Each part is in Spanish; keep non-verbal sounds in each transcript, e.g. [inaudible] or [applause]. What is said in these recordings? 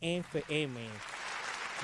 FM.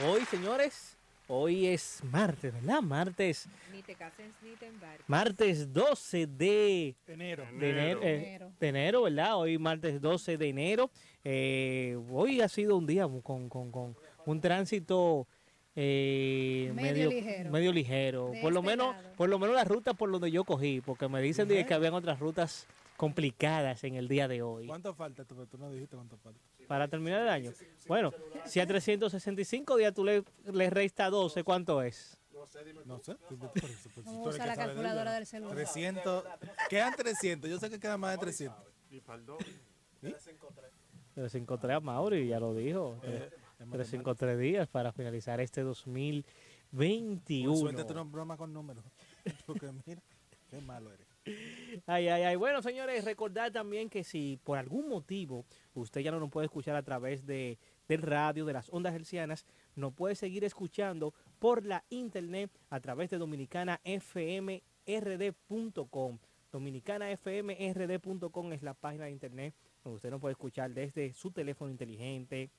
Hoy, señores, hoy es martes, ¿verdad? Martes. Ni te cases ni te embarques. Martes 12 de enero. De enero, eh, de enero, ¿verdad? Hoy martes 12 de enero. Eh, hoy ha sido un día con, con, con un tránsito eh, medio, ligero. Medio ligero. por lo este menos, por lo menos la ruta por donde yo cogí, porque me dicen que habían otras rutas complicadas en el día de hoy. ¿Cuánto falta? Tú, no dijiste cuánto falta. Para terminar el año. Bueno, si a 365 días tú le, le restas 12, ¿cuánto es? No sé, dime. No sé. Vamos a usar la calculadora del celular. 300. Quedan 300. Yo sé que quedan más de 300. Y para el 353 a Mauri, ya lo dijo. Eh, 353 días para finalizar este 2021. Suerte tú no broma con números. [laughs] Porque mira, qué malo eres. Ay, ay, ay. Bueno, señores, recordar también que si por algún motivo usted ya no nos puede escuchar a través de, del radio, de las ondas hercianas, nos puede seguir escuchando por la internet a través de dominicanafmrd.com. Dominicanafmrd.com es la página de internet donde usted nos puede escuchar desde su teléfono inteligente,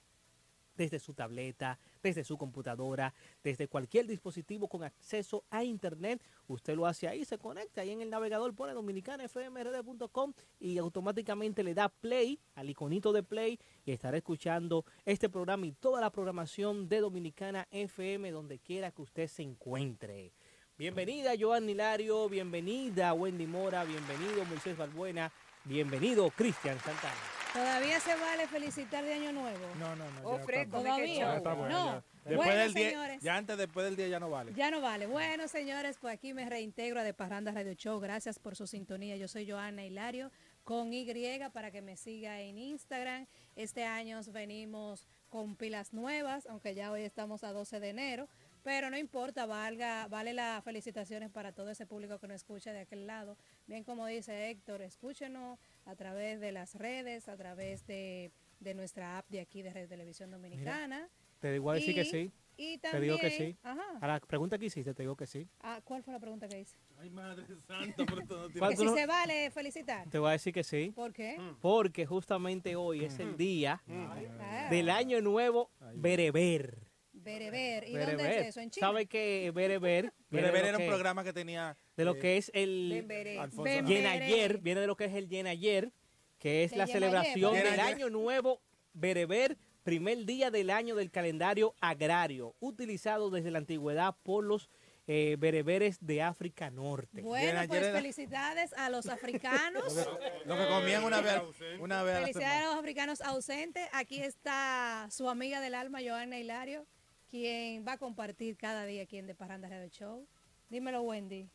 desde su tableta, desde su computadora, desde cualquier dispositivo con acceso a internet. Usted lo hace ahí, se conecta ahí en el navegador, pone dominicanafmrd.com y automáticamente le da play al iconito de play y estará escuchando este programa y toda la programación de Dominicana FM donde quiera que usted se encuentre. Bienvenida Joan Hilario, bienvenida Wendy Mora, bienvenido Moisés Balbuena, bienvenido Cristian Santana. ¿Todavía se vale felicitar de Año Nuevo? No, no, no. Oh, ¿Todavía? no. Después del día, ya antes después del día ya no vale. Ya no vale. Bueno, señores, pues aquí me reintegro a De Parranda Radio Show. Gracias por su sintonía. Yo soy Joana Hilario con Y para que me siga en Instagram. Este año venimos con pilas nuevas, aunque ya hoy estamos a 12 de enero. Pero no importa, valga, vale las felicitaciones para todo ese público que nos escucha de aquel lado. Bien como dice Héctor, escúchenos a través de las redes, a través de, nuestra app de aquí de Red Televisión Dominicana. te digo a decir que sí. Y también, te digo que sí. A la pregunta que hiciste, te digo que sí. Ah, ¿Cuál fue la pregunta que hice? Ay, madre santa, por [laughs] todo Que si se vale felicitar. Te voy a decir que sí. ¿Por qué? Mm. Porque justamente hoy es el mm. día mm. del año nuevo Bereber. Bereber. ¿Y dónde es eso? ¿En Chile? ¿Sabe que Bereber? [laughs] Bereber era un programa que tenía... De lo que es el... Yenayer, viene de lo que es el Yenayer, que es la celebración del año nuevo Bereber, primer día del año del calendario agrario, utilizado desde la antigüedad por los eh, bereberes de África Norte. Bueno, pues felicidades a los africanos. [laughs] lo, que, comían una vez, una vez Felicidades a, los africanos ausentes. Aquí está su amiga del alma, Joana Hilario quien va a compartir cada día aquí en De Parranda Radio Show. Dímelo, Wendy.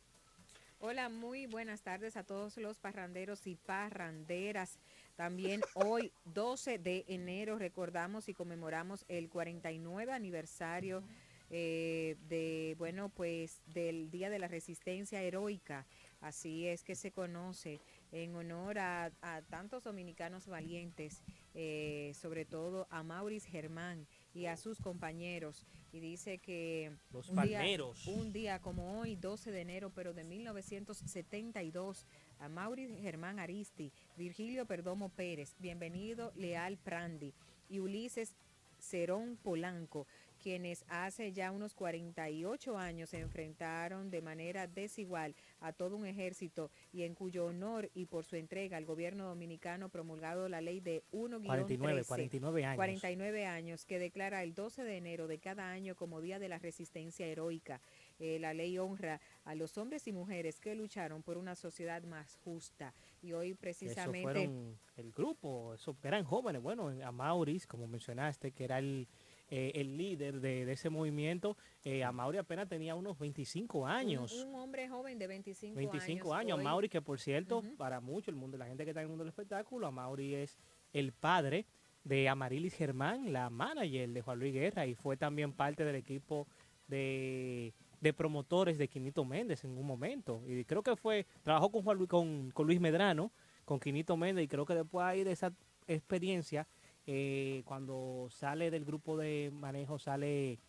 Hola, muy buenas tardes a todos los parranderos y parranderas. También [laughs] hoy, 12 de enero, recordamos y conmemoramos el 49 aniversario eh, de, bueno, pues del Día de la Resistencia Heroica. Así es que se conoce en honor a, tantos dominicanos valientes, eh, sobre todo a Maurice Germán, y a sus compañeros. Y dice que Los un, día, un día como hoy, 12 de enero, pero de 1972, a Maurice Germán Aristi, Virgilio Perdomo Pérez, bienvenido Leal Prandi y Ulises Cerón Polanco quienes hace ya unos 48 años se enfrentaron de manera desigual a todo un ejército y en cuyo honor y por su entrega al gobierno dominicano promulgado la ley de 1 49, 49 años. 49 años que declara el 12 de enero de cada año como Día de la Resistencia Heroica. Eh, la ley honra a los hombres y mujeres que lucharon por una sociedad más justa. Y hoy precisamente... Eso fueron el grupo, esos eran jóvenes, bueno, a Maurice, como mencionaste, que era el eh, el líder de, ese movimiento, eh, a Mauri apenas tenía unos 25 años. Un, hombre joven de 25, 25 años. A Mauri, que por cierto, para mucho el mundo, la gente que está en el mundo del espectáculo, a Mauri es el padre de Amarilis Germán, la manager de Juan Luis Guerra, y fue también parte del equipo de, promotores de Quinito Méndez en un momento. Y creo que fue, trabajó con Juan Luis, con, con Luis Medrano, con Quinito Méndez, y creo que después ahí de esa experiencia eh, cuando sale del grupo de manejo, sale eh,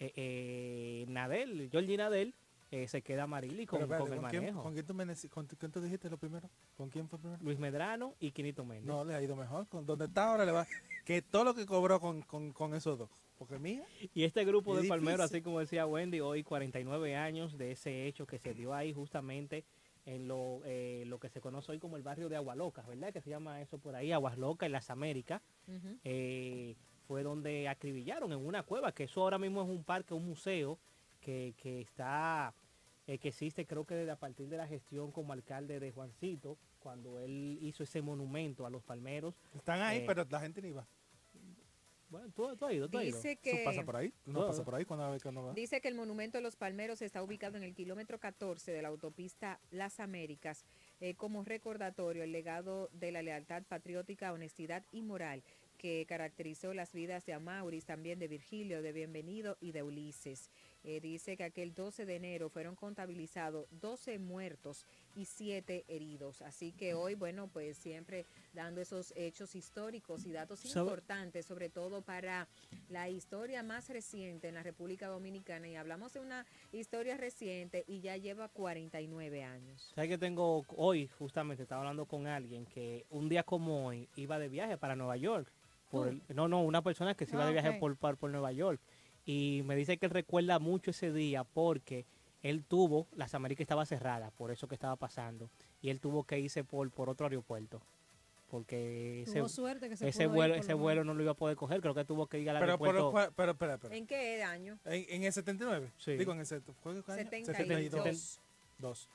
eh, Nadel, Georgie Nadel, eh, se queda Marili con, con el manejo. ¿Con quién, tú me, con, quién tú dijiste lo primero? ¿Con quién fue primero? Luis Medrano y Quinito Méndez. No, le ha ido mejor. ¿Con dónde está ahora? Le va, que todo lo que cobró con, con, con esos dos. Porque mía, Y este grupo de palmeros, así como decía Wendy, hoy 49 años de ese hecho que se dio ahí justamente en lo, eh, lo que se conoce hoy como el barrio de Agualocas, ¿verdad? Que se llama eso por ahí, Aguas Locas, en las Américas. Eh, fue donde acribillaron en una cueva, que eso ahora mismo es un parque, un museo que, que está, eh, que existe creo que desde a partir de la gestión como alcalde de Juancito, cuando él hizo ese monumento a los palmeros. están ahí, Eh, pero la gente ni va. Bueno, tú, tú has ido, tú has ido. Dice Eso pasa que por ahí. No Todo. pasa por ahí cuando vez que no va. Dice que el monumento de los Palmeros está ubicado en el kilómetro 14 de la autopista Las Américas eh, como recordatorio el legado de la lealtad patriótica, honestidad y moral que caracterizó las vidas de Amauris, también de Virgilio, de Bienvenido y de Ulises. Eh, dice que aquel 12 de enero fueron contabilizados 12 muertos y 7 heridos. Así que hoy, bueno, pues siempre dando esos hechos históricos y datos ¿Sabe? importantes, sobre todo para la historia más reciente en la República Dominicana. Y hablamos de una historia reciente y ya lleva 49 años. ¿Sabes que tengo hoy, justamente, estaba hablando con alguien que un día como hoy iba de viaje para Nueva York. Por el- no, no, una persona que se iba Ah, de viaje ok. por, por, por Nueva York. Y me dice que él recuerda mucho ese día porque él tuvo, las Américas estaba cerrada, por eso que estaba pasando. Y él tuvo que irse por, por otro aeropuerto. Porque ese, Tuvo suerte que se ese vuelo, ese lo vuelo no lo iba a poder coger, creo que tuvo que ir al Pero, aeropuerto. pero, pero, pero, espera. ¿En qué año? En, en el 79. Sí. Digo, en el set- ¿fue qué año? 72. Dos.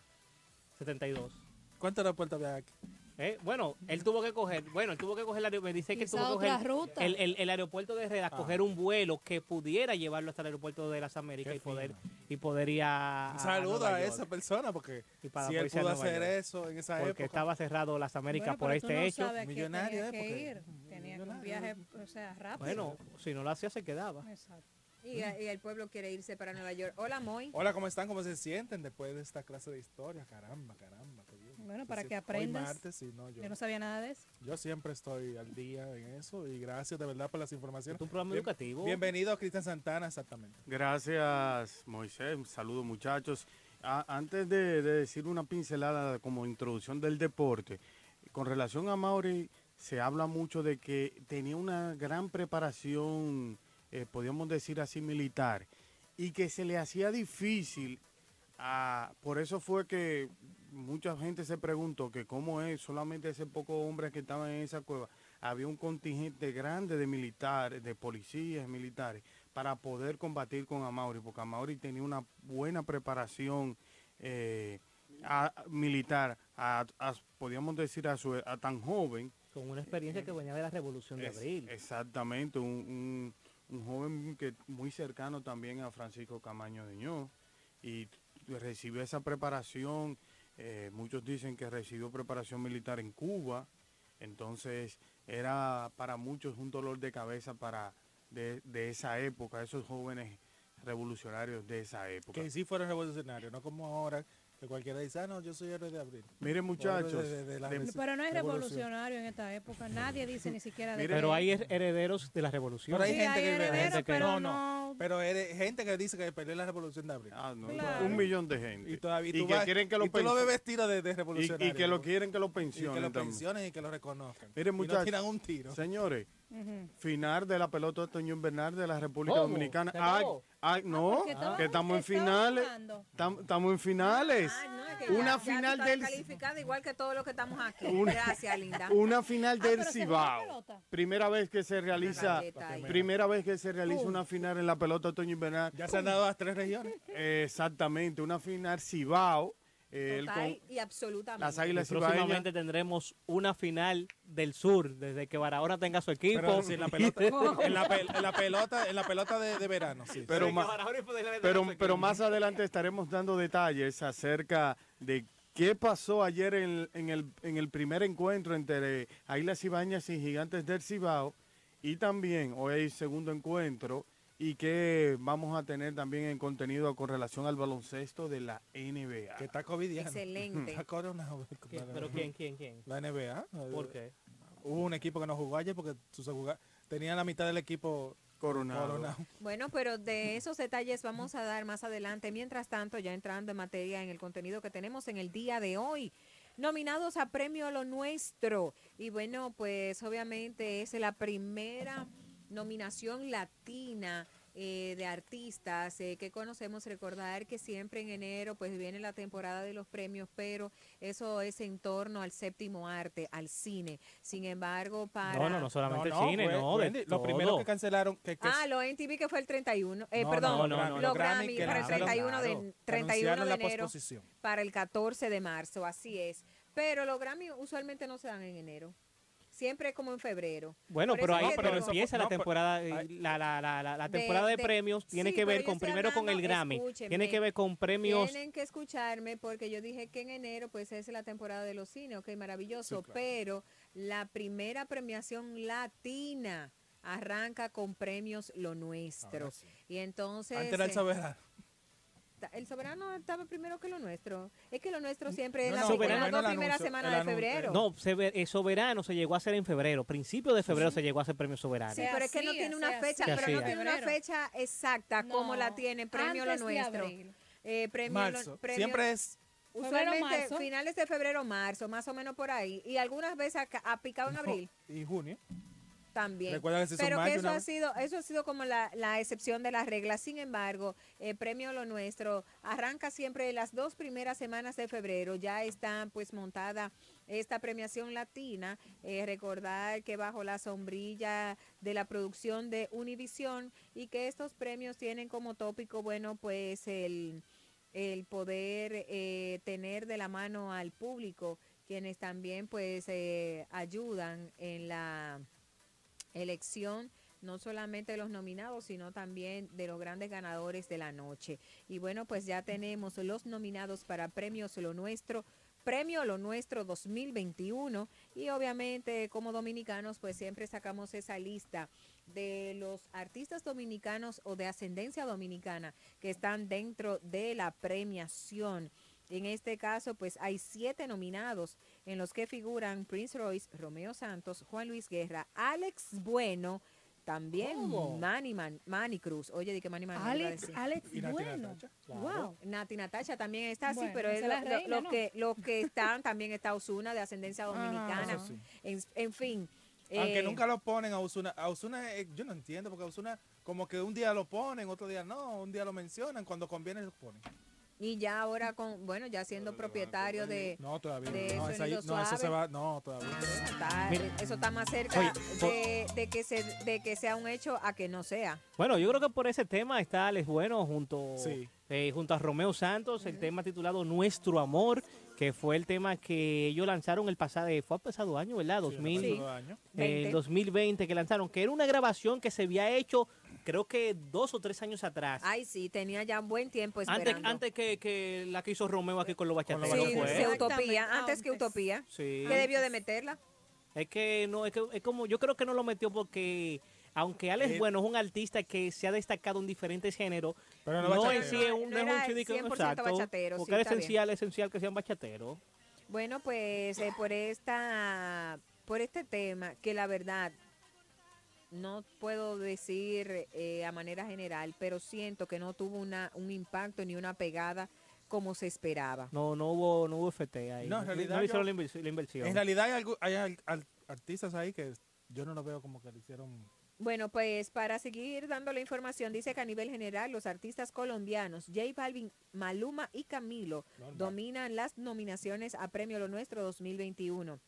72. ¿Cuántos aeropuertos había aquí? Eh, Bueno, él tuvo que coger, bueno, él tuvo que coger el aeropuerto, me dice que tuvo que coger ruta. el, el- el aeropuerto de Herrera, Ah. coger un vuelo que pudiera llevarlo hasta el aeropuerto de las Américas Qué y poder fino. y poder ir a, esa persona porque y para si él pudo hacer York, eso en esa porque época. estaba cerrado las Américas Bueno, por este no hecho. Millonario, tenía ¿eh? que Porque- ir. Tenía un viaje, ¿no? o sea, rápido. Bueno, si no lo hacía se quedaba. Exacto. Y, y el pueblo quiere irse para Nueva York. Hola, Moy. Hola, ¿cómo están? ¿Cómo se sienten después de esta clase de historia? Caramba, caramba. Bueno, Sí, para que hoy aprendas. martes, sí, no, yo, Yo no sabía nada de eso. yo siempre estoy al día en eso y gracias de verdad por las informaciones. Es un programa Bien- educativo. Bienvenido, Cristian Santana, exactamente. Gracias, Moisés. Saludos, muchachos. A- antes de, de decir una pincelada como introducción del deporte, con relación a Mauri, se habla mucho de que tenía una gran preparación, eh, podríamos decir así, militar, y que se le hacía difícil. a- por eso fue que mucha gente se preguntó que cómo es solamente ese poco hombres que estaban en esa cueva. Había un contingente grande de militares, de policías militares, para poder combatir con Amauri, porque Amauri tenía una buena preparación eh, a- militar, a, a- podríamos decir a, su, a tan joven. Con una experiencia que venía de la Revolución de Abril. exactamente, un, un- un joven que muy cercano también a Francisco Camaño de Ño, y recibió esa preparación, eh, muchos dicen que recibió preparación militar en Cuba, entonces era para muchos un dolor de cabeza para de, de esa época, esos jóvenes revolucionarios de esa época. Que sí fueron revolucionarios, no como ahora que cualquiera dice, ah, no, yo soy héroe de abril. Miren muchachos, de- de la de- Pero no es revolucionario en esta época. Nadie dice ni siquiera de Pero hay her- herederos de la Revolución. Pero hay Sí, gente hay que- herederos, gente que- pero no, no. Pero gente que dice que peleó la revolución de abril. ah, no, Claro. un millón de gente. Y todavía y tú que vas- quieren que lo y tú lo ves pensionen. vestido de, de Y, revolucionario. y que lo quieren que lo Y que pensionen lo pensionen y que lo reconozcan. Miren, y muchachos. no tiran un tiro. Señores, Final de la pelota otoño invernal de la República ¿Cómo? Dominicana. ¿Se Ay, ay, no, estaban- que estamos en finales. Tam- Estamos en finales. Ah, no, es que Una ya- final del- calificada igual que todos los que estamos aquí. Una- Gracias, linda. [laughs] Una final Ah, del Cibao. Primera vez que se realiza, primera vez que se realiza una final en la pelota otoño invernal. Ya se han dado las tres regiones. Eh, exactamente, una final Cibao. Eh, el Total con- y absolutamente. las Y próximamente tendremos una final del sur, desde que Barahona tenga su equipo. Pero sí, [laughs] [laughs] en la pelota, en la, pel- en la pelota, en la pelota de, de verano, sí. Pero tenga Pero, pero más adelante estaremos dando detalles acerca de qué pasó ayer en, en el, en el primer encuentro entre Águilas Cibañas y Gigantes del Cibao. Y también hoy hay segundo encuentro y que vamos a tener también en contenido con relación al baloncesto de la NBA. que está covidiano. Excelente. [laughs] Está coronado. ¿Quién? ¿Pero quién, quién, quién? La NBA. ¿Por qué? Hubo un equipo que no jugó ayer porque tenía la mitad del equipo Coronado. coronado. Bueno, pero de esos detalles vamos a dar más adelante. Mientras tanto, ya entrando en materia en el contenido que tenemos en el día de hoy. nominados a Premio Lo Nuestro. Y bueno, pues obviamente es la primera nominación latina eh, de artistas eh, que conocemos. Recordar que siempre en enero pues viene la temporada de los premios, pero eso es en torno al séptimo arte, al cine. Sin embargo, para... No, no, no solamente No, el cine, no, de Wendy, Lo todo. primero que cancelaron, que, que Ah, lo NTV que fue el 31, eh, No, perdón, no, no, no, los los Grammy, para el anunciaron, 31 de, claro, 31 anunciaron de la enero para el 14 de marzo, así es. Pero los Grammy usualmente no se dan en enero, siempre como en febrero. Bueno, pero ahí pero empieza no, la temporada, eh, la, la, la, la, temporada de, de- premios tiene sí, que ver con primero con el Grammy, tiene que ver con premios Tienen que escucharme porque yo dije que en enero pues es la temporada de los cines, ok, maravilloso, Sí, claro. pero la primera premiación latina arranca con premios Lo Nuestro. Y entonces... Antes era el el soberano estaba primero que lo nuestro. Es que lo nuestro siempre es no, la, no, Soberano el anuncio, semanas el de febrero. No, eh, Soberano se llegó a hacer en febrero, principio de febrero se llegó a hacer premio Soberano. Sí, pero es que no tiene una fecha, pero no tiene una fecha exacta como la No, tiene Premio Lo Nuestro. abril. Eh, premio Lo- Marzo. premio- Siempre es Usualmente marzo. finales de febrero, marzo, más o menos por ahí. Y algunas veces ha, ha picado en abril y junio. También. Recuerda que Pero que eso ha sido, eso ha sido como la, la excepción de las reglas. Sin embargo, el premio Lo Nuestro arranca siempre las dos primeras semanas de febrero. Ya está pues montada esta premiación latina. Eh, recordar que bajo la sombrilla de la producción de Univisión y que estos premios tienen como tópico, bueno, pues el, el poder eh, tener de la mano al público, quienes también pues eh, ayudan en la elección no solamente de los nominados, sino también de los grandes ganadores de la noche. Y bueno, pues ya tenemos los nominados para Premios Lo Nuestro, Premio Lo Nuestro 2021 y obviamente como dominicanos pues siempre sacamos esa lista de los artistas dominicanos o de ascendencia dominicana que están dentro de la premiación. En este caso, pues hay siete nominados en los que figuran Prince Royce, Romeo Santos, Juan Luis Guerra, Alex Bueno, también. Manny, Man- Manny Cruz. Oye, di que Manny Man. iba a Alex. Alex, Y Nati bueno. Natacha. Wow. Nati Natacha también está así, Bueno, pero es lo, reina, lo ¿no? que lo que están también está Osuna de ascendencia dominicana. Eso sí. En, en fin. Aunque eh, nunca lo ponen a Osuna. A Osuna, eh, yo no entiendo, porque a Osuna como que un día lo ponen, otro día no, un día lo mencionan, cuando conviene lo ponen. Y ya ahora con bueno ya siendo propietario de No, todavía de no. esa eso se Suave. va, no, todavía. está- Mira. eso está más cerca Oye, por- de, de que se de que sea un hecho a que no sea. Bueno, yo creo que por ese tema está Alex Bueno junto, Sí. eh, junto a Romeo Santos, el tema titulado Nuestro Amor, que fue el tema que ellos lanzaron el pasado, fue el pasado año, ¿verdad? 2000, Sí, hace dos años. eh, 20. 2020 que lanzaron, que era una grabación que se había hecho creo que dos o tres años atrás. Ay, sí, tenía ya un buen tiempo antes esperando. antes que, que la que hizo Romeo aquí con los bachateros sí, fue. Utopía, antes que antes. Utopía. Sí. Que debió de meterla. Es que no, es que es como, yo creo que no lo metió porque aunque Alex Eh, Bueno es un artista que se ha dacatado en diferentes géneros, Pero no no, bachatero. en sí es un, No no es era un chidico 100% exacto, bachatero, porque sí, es bien. esencial, esencial que sean bachateros. Bueno, pues eh, por esta por este tema que la verdad no puedo decir eh, a manera general, pero siento que no tuvo una un impacto ni una pegada como se esperaba. No, no hubo, no hubo FT ahí. No, en realidad no yo- la, invers- la inversión. En realidad hay, algu- hay al- al- artistas ahí que yo no los veo como que le hicieron. Bueno, pues para seguir dando la información, dice que a nivel general los artistas colombianos J Balvin, Maluma y Camilo Normal. dominan las nominaciones a Premio Lo Nuestro 2021.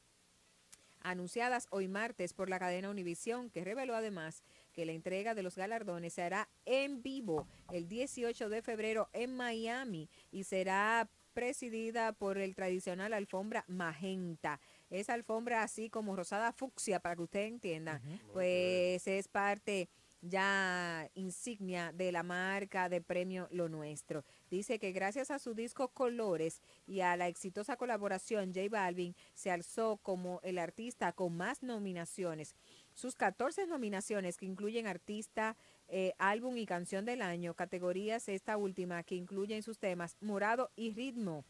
Anunciadas hoy martes por la cadena Univisión, que reveló además que la entrega de los galardones se hará en vivo el 18 de febrero en Miami y será presidida por el tradicional alfombra magenta. Esa alfombra así como rosada fucsia, para que usted entienda, pues es parte ya insignia de la marca de premio Lo Nuestro. Dice que gracias a su disco Colores y a la exitosa colaboración, J Balvin se alzó como el artista con más nominaciones. Sus 14 nominaciones que incluyen artista, eh, álbum y canción del año, categorías esta última que incluye en sus temas Morado y Ritmo.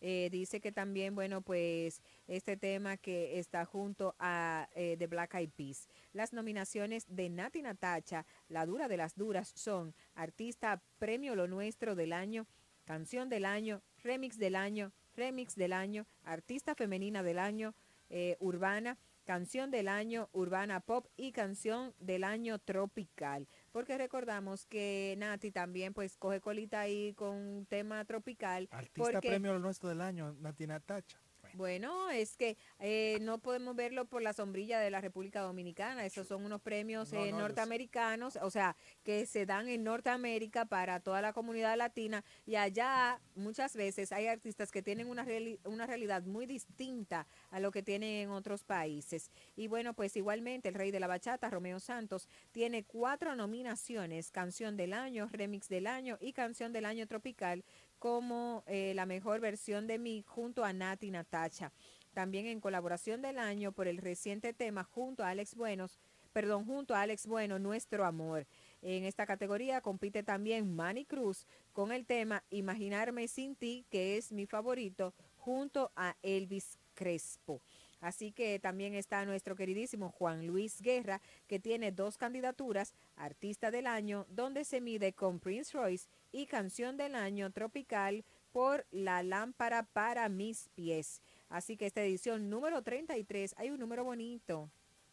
Eh, dice que también, bueno, pues este tema que está junto a eh, The Black Eyed Peas. Las nominaciones de Nati Natacha, La Dura de las Duras, son Artista Premio Lo Nuestro del Año, Canción del Año, Remix del Año, remix del año, artista femenina del año, eh, urbana, canción del año urbana pop y canción del año tropical. Porque recordamos que Nati también pues coge colita ahí con un tema tropical. Artista porque, premio nuestro del año, Natina Tacha. Bueno, es que eh, no podemos verlo por la sombrilla de la República Dominicana. Esos son unos premios No, eh, no, norteamericanos, o sea, que se dan en Norteamérica para toda la comunidad latina. Y allá muchas veces hay artistas que tienen una, reali- una realidad muy distinta a lo que tienen en otros países. Y bueno, pues igualmente el rey de la bachata, Romeo Santos, tiene cuatro nominaciones, canción del año, remix del año y canción del año tropical como eh, la mejor versión de mí junto a Nati Natacha. También en colaboración del año por el reciente tema junto a Alex Buenos, perdón, junto a Alex Bueno, Nuestro Amor. En esta categoría compite también Manny Cruz con el tema Imaginarme sin ti, que es mi favorito, junto a Elvis Crespo. Así que también está nuestro queridísimo Juan Luis Guerra, que tiene dos candidaturas, Artista del Año, donde se mide con Prince Royce, y Canción del Año Tropical por La Lámpara para mis pies. Así que esta edición número 33, hay un número bonito,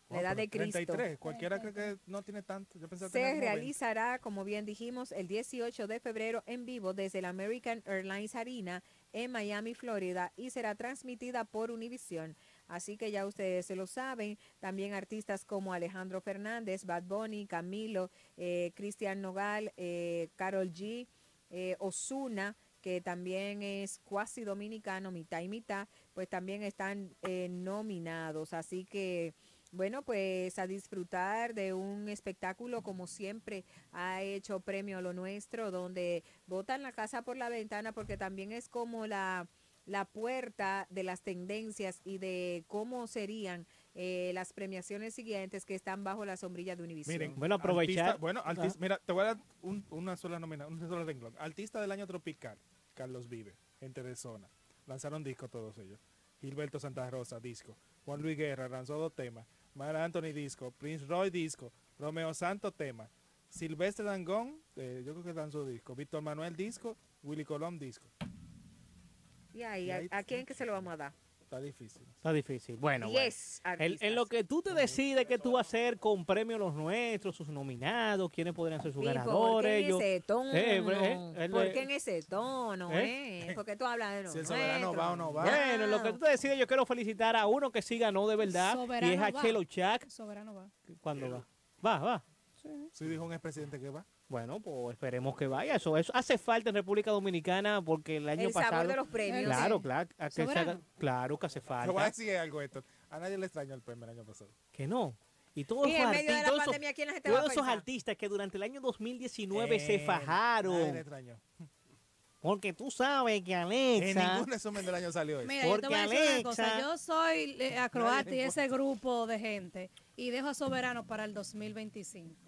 la Oh, edad de Cristo. 33, cualquiera cree que no tiene tanto. Yo tenía Se como 20. realizará, como bien dijimos, el 18 de febrero en vivo desde la American Airlines Arena en Miami, Florida, y será transmitida por Univision. Así que ya ustedes se lo saben. También artistas como Alejandro Fernández, Bad Bunny, Camilo, eh, Cristian Nogal, eh, Carol G, eh, Osuna, que también es cuasi dominicano, mitad y mitad, pues también están eh, nominados. Así que bueno, pues a disfrutar de un espectáculo como siempre ha hecho Premio Lo Nuestro, donde botan la casa por la ventana porque también es como la, la puerta de las tendencias y de cómo serían eh, las premiaciones siguientes que están bajo la sombrilla de Univision. Miren, Bueno, aprovechar- artista- bueno, artista, Ah. mira, te voy a dar un- una sola nominación, un solo renglón. Artista del año tropical, Carlos Vive, gente de zona. Lanzaron disco todos ellos. Gilberto Santa Rosa, disco. Juan Luis Guerra lanzó dos temas. Mar Anthony, disco. Prince Roy, disco. Romeo Santo, tema. Silvestre Dangón, eh, yo creo que lanzó disco. Víctor Manuel, disco. Willy Colón, disco. Y ahí, y ¿a, ahí- a quién que se lo vamos a dar? Está difícil. Está difícil. Bueno, bueno. En, lo que tú te decides qué tú vas a hacer con premios los nuestros, sus nominados, quiénes podrían ser sus Mijo, ¿por qué ganadores. en ese tono? Eh, eh, el ¿Por qué en ese tono? ¿Eh? Eh? Porque tú hablas de lo Si el soberano va o no va. Bueno, en lo que tú te decides, yo quiero felicitar a uno que sí ganó de verdad. y es Soberano a va. Chelo Chac. Soberano va. ¿Cuándo va? Va, va. Sí, dijo un expresidente que va. Bueno, pues esperemos que vaya. Eso, eso hace falta en República Dominicana porque el año El sabor pasado. de los premios. Claro, claro, a que se Soberano. haga- claro que hace Te voy a falta. decir algo, esto. A nadie le extrañó el premio el año pasado. Que no. Y todos esos en artistas, que durante el año 2019 se Eh, Nadie le fajaron. extrañó. Porque tú sabes que En Alexa. ningún resumen del año salió eso. Mira, yo te Porque voy a decir una cosa. Alexa- Yo soy eh, acroata y le ese grupo de gente y dejo a Soberano para el 2025.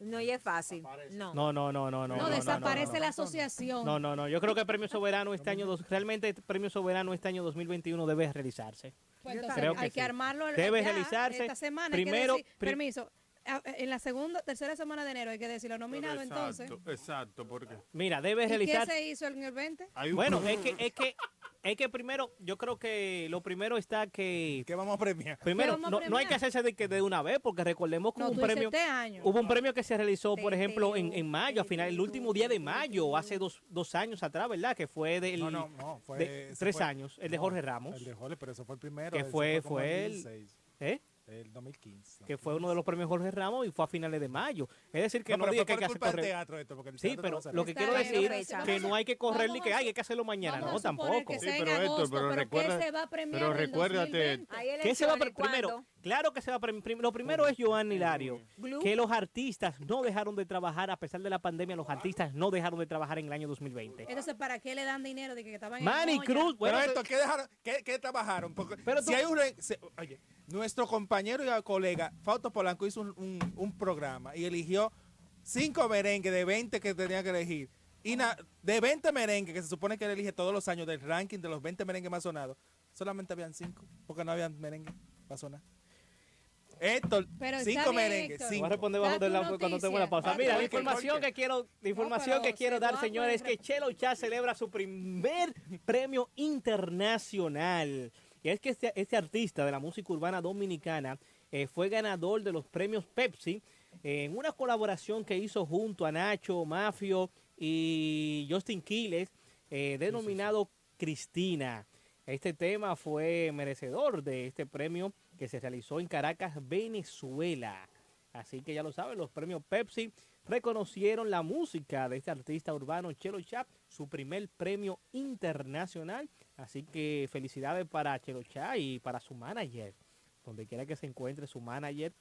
No, y es fácil. No. No, no, no, no, no. No, no, no, desaparece no, no. la asociación. No, no, no. Yo creo que el Premio Soberano este año, dos- realmente el Premio Soberano este año 2021 debe realizarse. Pues entonces creo que hay que armarlo Debe ya, realizarse. esta semana. Primero, decir- permiso. En la segunda, tercera semana de enero hay que decir lo nominado entonces. Exacto, exacto, porque Mira, debe ¿Y qué realizarse. se hizo en el 20? hay un Bueno, es que, es que, es que primero, yo creo que lo primero está que ¿Qué vamos a premiar? primero vamos a no, no hay que hacerse de que de una vez, porque recordemos que No, hubo un premio. este año. Hubo un premio que se realizó, por ejemplo, en, en mayo, a final, el último día de mayo, hace dos, dos años atrás, ¿verdad? Que fue del, No, no, no. Fue, de tres fue- años, el de Jorge Ramos. El de Jorge, pero eso fue el primero. Que fue- fue el el- 2016, ¿eh? El 2015. que fue uno de los premios Jorge Ramos y fue a finales de mayo. Es decir, que no, no, pero diga que hay que hacer correr. teatro esto, porque el Sí, teatro pero no lo que quiero decir vamos que no hay que correr ni que hay, hay que hacerlo mañana, no, tampoco. Sí, pero Héctor, pero pero, recuerda- ¿qué se va a premiar pero recuérdate- 2020? Hay ¿Qué se va a pre- elecciones, primero? Claro que se va a Lo primero es Joan Hilario, que los artistas no dejaron de trabajar a pesar de la pandemia, los artistas no dejaron de trabajar en el año 2020. Entonces, ¿para qué le dan dinero de que estaban en Manny Moya? Cruz, bueno, pero esto, ¿qué, dejaron, qué, qué trabajaron? Porque Pero si tú- hay un... re- se- oye, nuestro compañero y colega, Fausto Polanco, hizo un, un- un programa y eligió cinco merengues de 20 que tenía que elegir. Y na- de 20 merengues, que se supone que él elige todos los años del ranking de los 20 merengues más sonados, solamente habían cinco, porque no había merengue para sonar. Héctor, Pero cinco merengues. Voy a responder bajo de tu la, cuando tengo la pausa. Mira, la información que quiero, la información que quiero dar, señores, es que Chelo Chá celebra su primer [laughs] premio internacional. Y es que este, este artista de la música urbana dominicana eh, fue ganador de los premios Pepsi eh, en una colaboración que hizo junto a Nacho, Mafio y Justin Quiles, eh, denominado Cristina. Este tema fue merecedor de este premio que se realizó en Caracas, Venezuela. Así que ya lo saben, los premios Pepsi reconocieron la música de este artista urbano Chelo Chap, su primer premio internacional. Así que felicidades para Chelo Chá y para su manager, donde quiera que se encuentre su manager,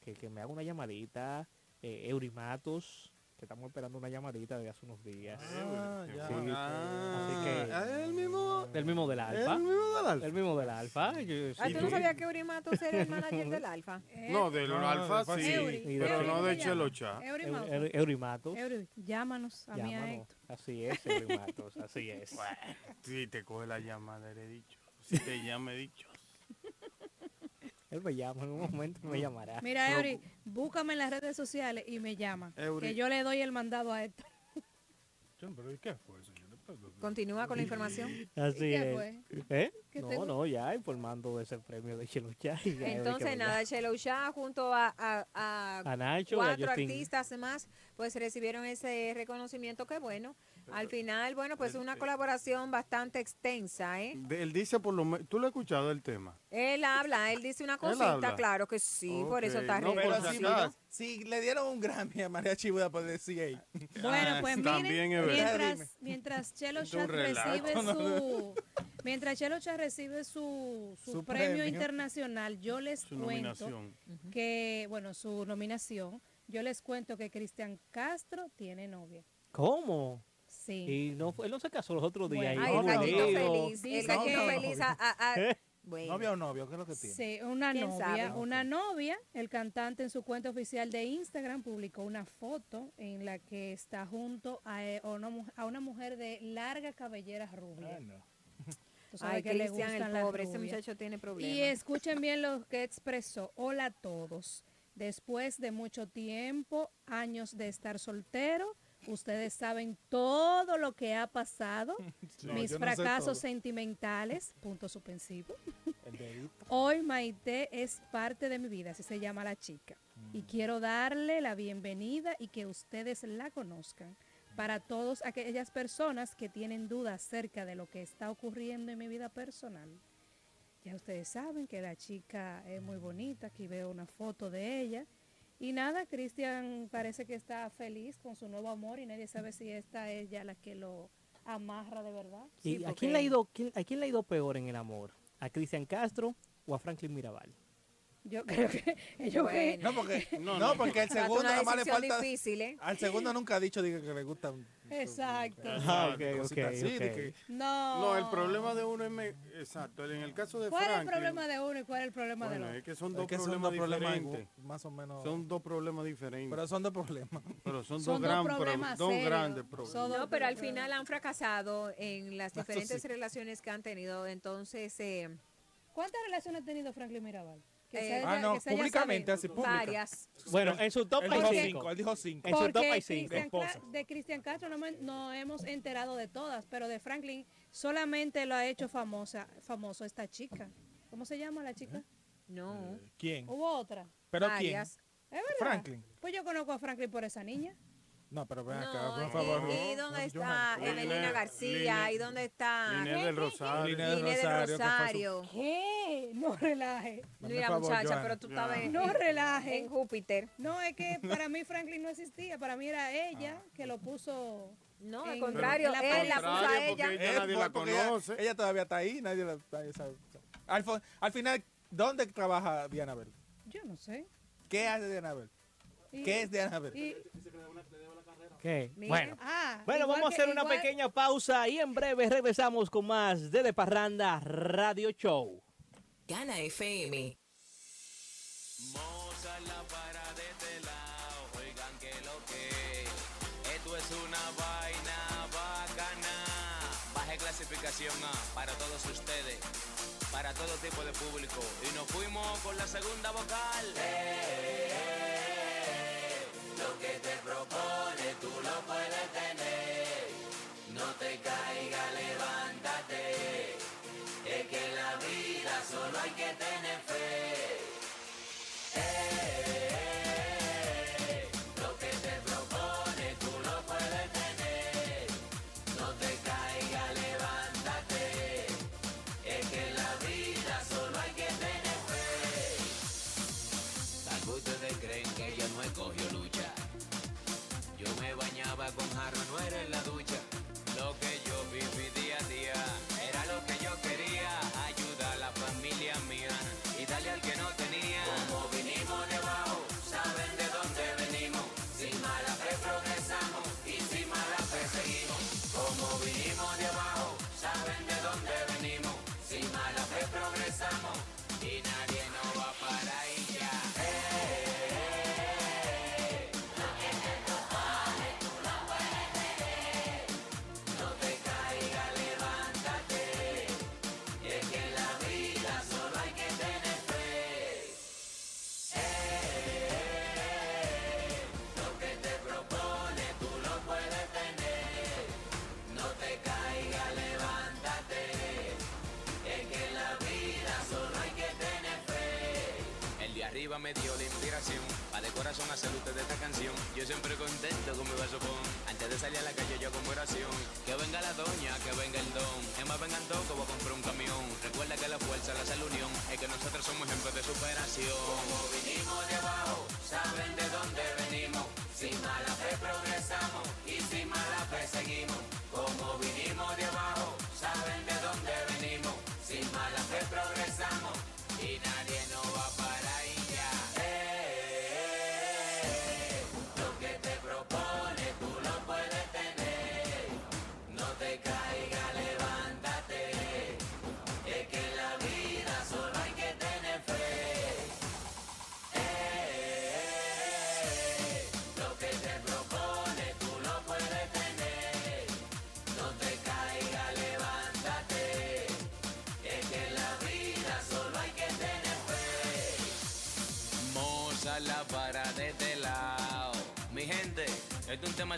que, que me haga una llamadita, eh, Eurimatos, que estamos esperando una llamadita desde hace unos días. Ah, ya. Sí. Ah, Así que- ¿es el mismo, Del mismo del Alfa. el mismo del Alfa. El mismo del Alfa. yo- Ah, sí, ¿tú no sí. sabías que Urimatos era el manager del Alfa? Eh, [laughs] No, del No, Alfa sí, pero no ¿cómo de se llama? Chelo Chá. Eury Eu- Matos. Eu- Eurimatos. Eury, llámanos a mí a. Héctor. Así es, Eurimatos, así es. [laughs] Si te coge la llamada, le he dicho. Si te llama, he dicho. Él me llama, en un momento me llamará. Mira, Eury, búscame en las redes sociales y me llama. Eury. Que yo le doy el mandado a Héctor. Pero ¿y qué fue, señor? Continúa con la información. Así ¿Qué es. fue? ¿Eh? ¿Qué No, te- no, ya informando de ese premio de que Entonces, nada, Chelo Shah junto a, a- a A Nacho y a cuatro Justin. artistas más, pues recibieron ese reconocimiento que bueno. Al final, bueno, pues una colaboración bastante extensa, ¿eh? De- Él dice por lo menos, ¿tú lo has escuchado el tema? Él habla, él dice una cosita, habla? claro que sí, por eso está no, Pero si si, acaso. si le dieron un Grammy a María Chibuda por decir ahí. Bueno, Ah, pues también miren, mientras, mientras Chelo Esto es un Chat relajo. recibe no, su mientras Chelo Chat recibe su, su Su premio, premio. internacional, yo les Su cuento nominación. que, bueno, su nominación, yo les cuento que Cristian Castro tiene novia. ¿Cómo? Sí. Y no, fue- él no se casó los otros días. Bueno. Ay, el feliz, el Dice que- feliz. a- a- a- ¿Eh? bueno. ¿Novia o novio? ¿Qué es lo que tiene? Sí, una ¿Quién novia, sabe? una novia. El cantante en su cuenta oficial de Instagram publicó una foto en la que está junto a, eh, a una, a una mujer de larga cabellera rubia. No. [laughs] Sabes Ay, que le gustan el pobre, ese rubias. muchacho tiene problemas. Y escuchen bien lo que expresó. Hola a todos. Después de mucho tiempo, años de estar soltero, ustedes saben todo lo que ha pasado, [laughs] mis yo no sé fracasos sentimentales, punto suspensivo. [laughs] Hoy Maite es parte de mi vida, así se llama la chica. Y quiero darle la bienvenida y que ustedes la conozcan. Para todas aquellas personas que tienen dudas acerca de lo que está ocurriendo en mi vida personal. Ya ustedes saben que la chica es muy bonita, aquí veo una foto de ella. Y nada, Cristian parece que está feliz con su nuevo amor y nadie sabe si esta es ya la que lo amarra de verdad. ¿Y Sí, a, quién le ha ido, quién- ¿A quién le ha ido peor en el amor? ¿A Cristian Castro o a Franklin Mirabal? Yo creo que [laughs] Bueno. No, porque, No, no, no. porque el segundo nada más le falta. difícil, ¿eh? Al segundo nunca ha dicho diga, que le gusta. Exacto. Ah, que- No. No, el problema de uno es... me- exacto, en el caso de ¿Cuál es el problema de uno y cuál es el problema Bueno, del es que son es dos que son problemas dos problemas diferentes. más o menos. Son dos problemas diferentes. pero son dos problemas. Pero son, [laughs] Son dos, dos gran pro- problemas dos serios. grandes Son problemas. dos No, pero al final han fracasado en las diferentes sí. relaciones que han tenido. Entonces, eh, ¿Cuántas relaciones ha tenido Franklin Mirabal? Que Eh, se haya- ah, no, que se haya públicamente, así pública. varias. Bueno, en su top Él hay dijo cinco. cinco, él dijo cinco. En su top hay cinco. Cristian de Cristian Castro no, me- no hemos enterado de todas, pero de Franklin solamente lo ha hecho famosa, famoso esta chica. ¿Cómo se llama la chica? No. ¿Quién? Hubo otra. ¿Pero varias. ¿Es verdad? Franklin. Pues yo conozco a Franklin por esa niña. No, pero ven acá, No, por favor. ¿y, y dónde No, está Evelina García? ¿Y dónde está Linet del Rosario. Del Rosario? ¿Qué? No relaje. Mira, favor, muchacha, Joana. pero tú estabas en, No relaje. en Júpiter. No, es que para mí Franklin no existía. Para mí era ella que lo puso. No, al contrario, él la puso a ella. nadie la conoce. Ella, todavía está ahí, nadie la. Al, al final, ¿dónde trabaja Diana Bell? Yo no sé. ¿Qué hace Diana Bell? ¿Qué es Diana Bell? Bueno. ah, Bueno, vamos a que- hacer una igual- pequeña pausa y en breve regresamos con más de De Parranda Radio Show. Gana FM. Moza la para de este lado, oigan que lo que esto es una vaina bacana. Baje clasificación A para todos ustedes, para todo tipo de público. Y nos fuimos con la segunda vocal. Lo que te propone tú lo puedes tener. No te caiga, levántate. Es que en la vida solo hay que tener fe. Inspiración. Pa' de corazón hacer ustedes esta canción. Yo siempre contento con mi vasopón. Antes de salir a la calle yo con oración. Que venga la doña, que venga el don. Es más, vengan todos que voy a un camión. Recuerda que la fuerza la hace la unión. Es que nosotros somos ejemplos de superación. Como vinimos de abajo, saben de dónde venimos. Sin mala fe progresamos y sin mala fe seguimos. Como vinimos de abajo,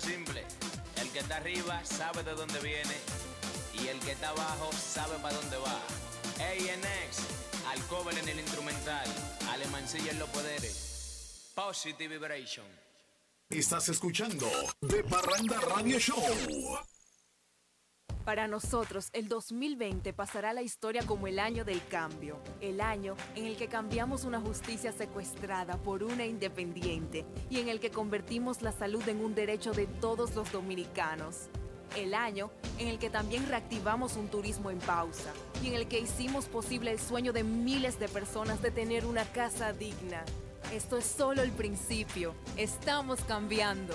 simple. El que está arriba sabe de dónde viene. Y el que está abajo sabe para dónde va. ANX, al cover en el instrumental. Alemancilla en los poderes. Positive Vibration. Estás escuchando The Parranda Radio Show. Para nosotros, el 2020 pasará a la historia como el año del cambio, el año en el que cambiamos una justicia secuestrada por una independiente y en el que convertimos la salud en un derecho de todos los dominicanos. El año en el que también reactivamos un turismo en pausa y en el que hicimos posible el sueño de miles de personas de tener una casa digna. Esto es solo el principio. Estamos cambiando.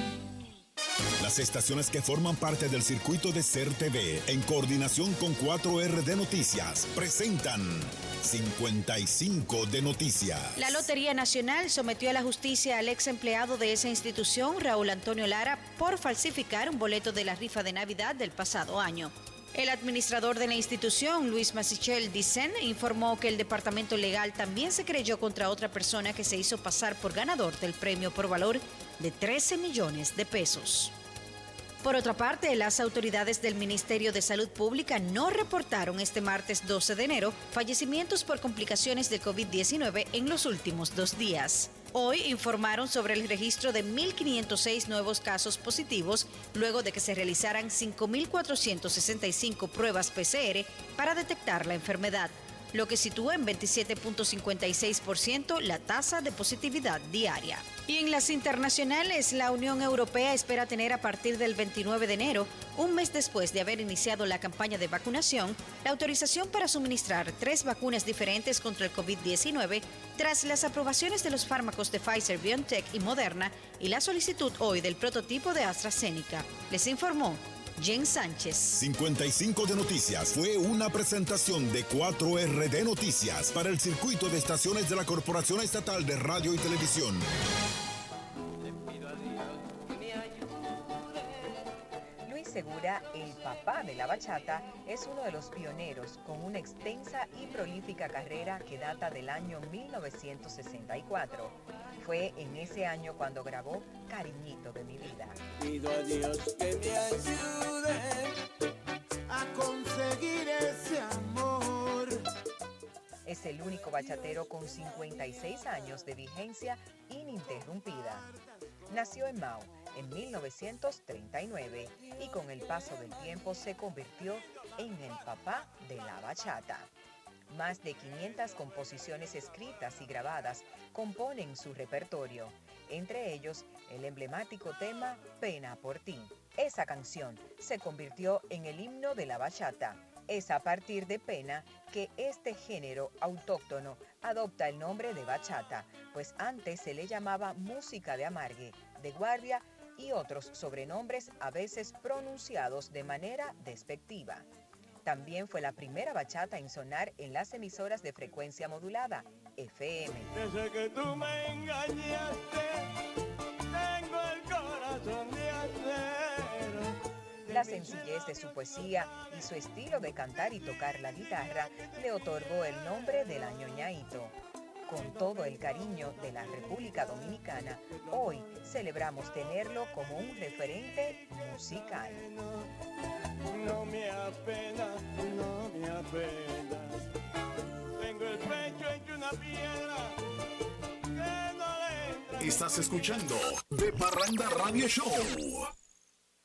Las estaciones que forman parte del circuito de Ser TV, en coordinación con 4RD Noticias, presentan 55 de Noticias. La Lotería Nacional sometió a la justicia al ex empleado de esa institución, Raúl Antonio Lara, por falsificar un boleto de la rifa de Navidad del pasado año. El administrador de la institución, Luis Masichel Dicen, informó que el departamento legal también se creyó contra otra persona que se hizo pasar por ganador del premio por valor de 13 millones de pesos. Por otra parte, las autoridades del Ministerio de Salud Pública no reportaron este martes 12 de enero fallecimientos por complicaciones del COVID-19 en los últimos dos días. Hoy informaron sobre el registro de 1.506 nuevos casos positivos luego de que se realizaran 5.465 pruebas PCR para detectar la enfermedad, lo que sitúa en 27.56% la tasa de positividad diaria. Y en las internacionales, la Unión Europea espera tener a partir del 29 de enero, un mes después de haber iniciado la campaña de vacunación, la autorización para suministrar tres vacunas diferentes contra el COVID-19 tras las aprobaciones de los fármacos de Pfizer, BioNTech y Moderna y la solicitud hoy del prototipo de AstraZeneca. Les informó Jen Sánchez. 55 de noticias fue una presentación de 4RD Noticias para el circuito de estaciones de la Corporación Estatal de Radio y Televisión. Luis Segura, el papá de la bachata, es uno de los pioneros con una extensa y prolífica carrera que data del año 1964. Fue en ese año cuando grabó Cariñito de mi vida. Pido a Dios que me ayude a conseguir ese amor. Es el único bachatero con 56 años de vigencia ininterrumpida. Nació en Mao en 1939 y con el paso del tiempo se convirtió en el papá de la bachata. Más de 500 composiciones escritas y grabadas componen su repertorio, entre ellos el emblemático tema Pena por ti. Esa canción se convirtió en el himno de la bachata. Es a partir de Pena que este género autóctono adopta el nombre de bachata, pues antes se le llamaba música de amargue, de guardia y otros sobrenombres a veces pronunciados de manera despectiva. También fue la primera bachata en sonar en las emisoras de frecuencia modulada, FM. Desde que tú me engañaste, tengo el corazón de acero. La sencillez de su poesía y su estilo de cantar y tocar la guitarra le otorgó el nombre de la ñoñaito. Con todo el cariño de la República Dominicana, hoy celebramos tenerlo como un referente musical. No me apena, no me apena. Tengo el pecho hecho una piedra que no le entra. Estás escuchando De Parranda Radio Show.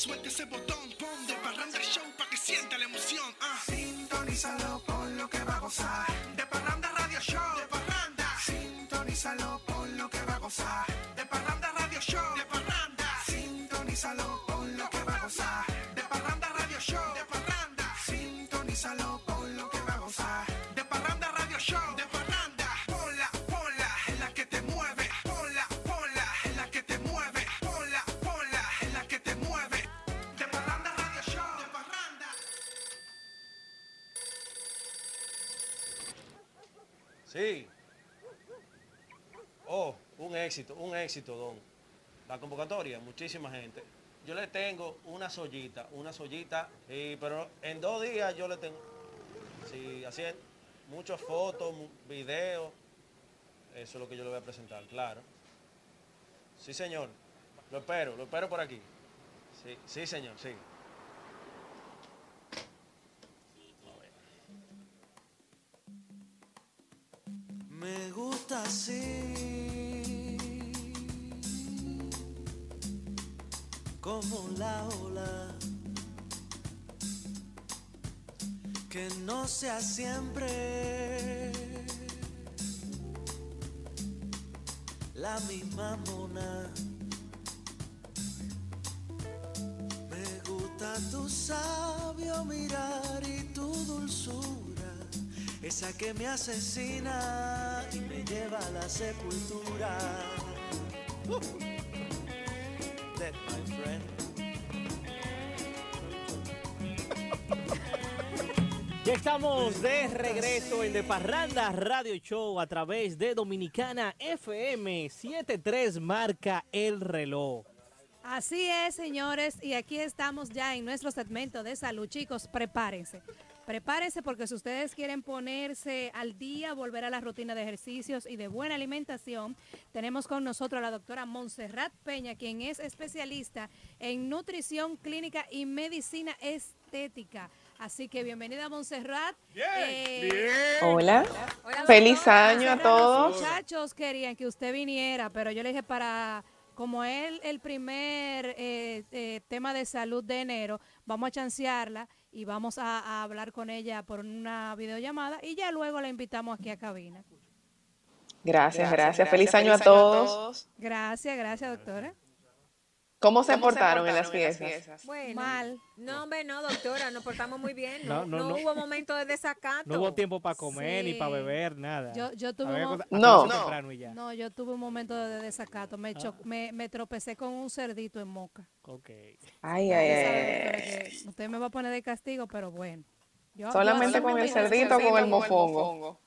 Suelte ese botón. Pon de parranda show para que sienta la emoción. Ah. Sintonízalo por lo que va a gozar. De parranda radio show. De parranda. Sintonízalo por lo que va a gozar. De parranda radio show. De parranda. Sintonízalo por lo que va a gozar. De parranda radio show. De parranda. Sintonízalo éxito, un éxito, don. La convocatoria, muchísima gente. Yo le tengo una sollita, una sollita, sí, pero en dos días yo le tengo. Sí, así es. Muchas fotos, videos. Eso es lo que yo le voy a presentar, claro. Sí, señor. Lo espero, lo espero por aquí. Sí, sí, señor, sí. Me gusta así, como la ola, que no sea siempre la misma mona. tu sabio mirar y tu dulzura, esa que me asesina y me lleva a la sepultura. Dead, my friend. [laughs] Ya estamos de regreso en De Parranda Radio Show a través de Dominicana FM 73 marca el reloj. Así es, señores, y aquí estamos ya en nuestro segmento de salud. Chicos, prepárense. Prepárense porque si ustedes quieren ponerse al día, volver a la rutina de ejercicios y de buena alimentación, tenemos con nosotros a la doctora Montserrat Peña, quien es especialista en nutrición clínica y medicina estética. Así que bienvenida Montserrat. Eh, Hola. Hola, Feliz doctora. año a Los todos. muchachos querían que usted viniera, pero yo le dije para, como es el primer eh, eh, tema de salud de enero, vamos a chancearla y vamos a, a hablar con ella por una videollamada y ya luego la invitamos aquí a cabina. Gracias, gracias. Feliz año a todos. Gracias, gracias, doctora. ¿Cómo se portaron en las fiestas? Bueno, Mal. No, hombre, no, doctora, nos portamos muy bien. No, No, no, no, no. hubo momento de desacato. No hubo tiempo para comer ni para beber, nada. Yo, yo tuve un, No. no, yo tuve un momento de desacato. Me, cho- me, me tropecé con un cerdito en moca. Ok. Ay, ay, ay, usted me va a poner de castigo, pero bueno. Yo- Solamente yo- con el cerdito o con el mofongo.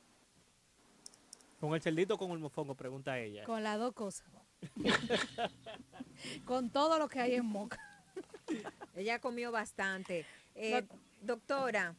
Con el cerdito o con el mofongo, pregunta ella. Con las dos cosas. [laughs] con todo lo que hay en moca. [laughs] Ella comió bastante. Eh, doctora,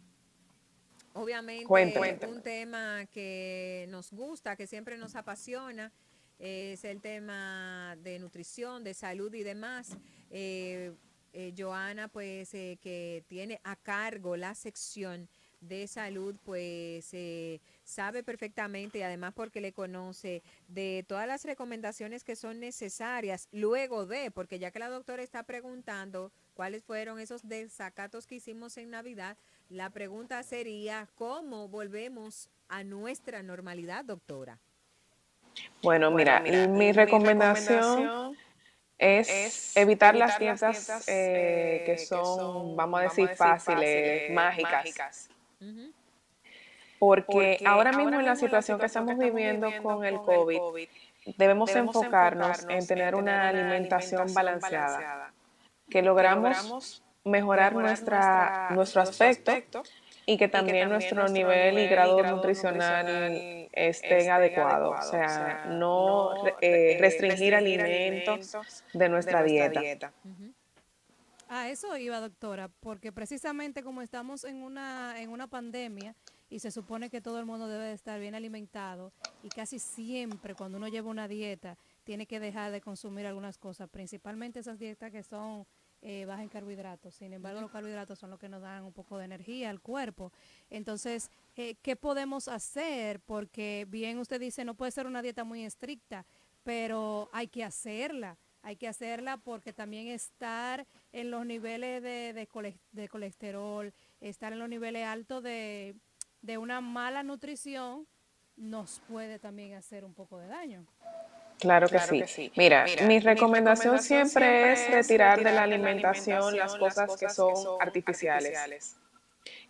obviamente Cuéntame. un tema que nos gusta, que siempre nos apasiona, es el tema de nutrición, de salud y demás. Eh, eh, Joana, pues, eh, que tiene a cargo la sección de salud, pues eh, sabe perfectamente y además porque le conoce de todas las recomendaciones que son necesarias luego de, porque ya que la doctora está preguntando cuáles fueron esos desacatos que hicimos en Navidad, la pregunta sería, ¿cómo volvemos a nuestra normalidad, doctora? Bueno, mira, mi recomendación es evitar las dietas eh, que son, vamos a decir, fáciles, mágicas. Porque ahora mismo en la situación que estamos viviendo con el COVID, debemos enfocarnos en tener una alimentación balanceada, que logramos mejorar nuestra, nuestro aspecto y que también nuestro nivel y grado nutricional estén adecuados. O sea, no eh, restringir alimentos de nuestra dieta. A eso iba, doctora, porque precisamente como estamos en una, en una pandemia y se supone que todo el mundo debe de estar bien alimentado y casi siempre cuando uno lleva una dieta tiene que dejar de consumir algunas cosas, principalmente esas dietas que son eh, bajas en carbohidratos. Sin embargo, los carbohidratos son los que nos dan un poco de energía al cuerpo. Entonces, eh, ¿qué podemos hacer? Porque bien usted dice, no puede ser una dieta muy estricta, pero hay que hacerla. Hay que hacerla porque también estar en los niveles de, de cole- de colesterol, estar en los niveles altos de, de una mala nutrición, nos puede también hacer un poco de daño. Claro que sí. Mira, mi recomendación siempre es retirar de la alimentación las cosas que son artificiales,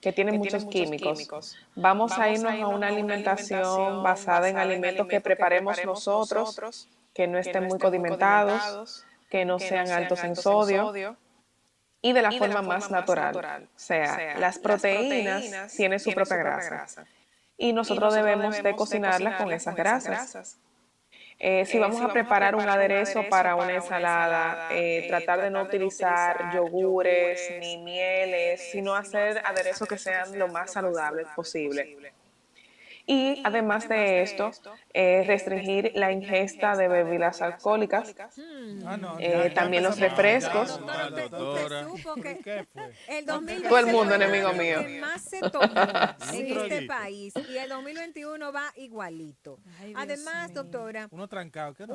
que tienen muchos químicos. Vamos a irnos a una alimentación basada en alimentos que preparemos nosotros, que no estén muy condimentados, que no sean altos en sodio y de la forma más natural. O sea, las proteínas tienen su propia grasa y nosotros debemos de cocinarlas con esas grasas. Eh, si vamos a preparar un aderezo para una ensalada, eh, tratar de no utilizar yogures ni mieles, sino hacer aderezos que sean lo más saludables posible. Y además de esto, eh, restringir la ingesta de bebidas alcohólicas, Ah, no, eh, también los refrescos. Ya, Usted supo que el 2020 Todo el mundo enemigo mío. que más se tomó [laughs] en este país y el 2021 va igualito. Además, doctora.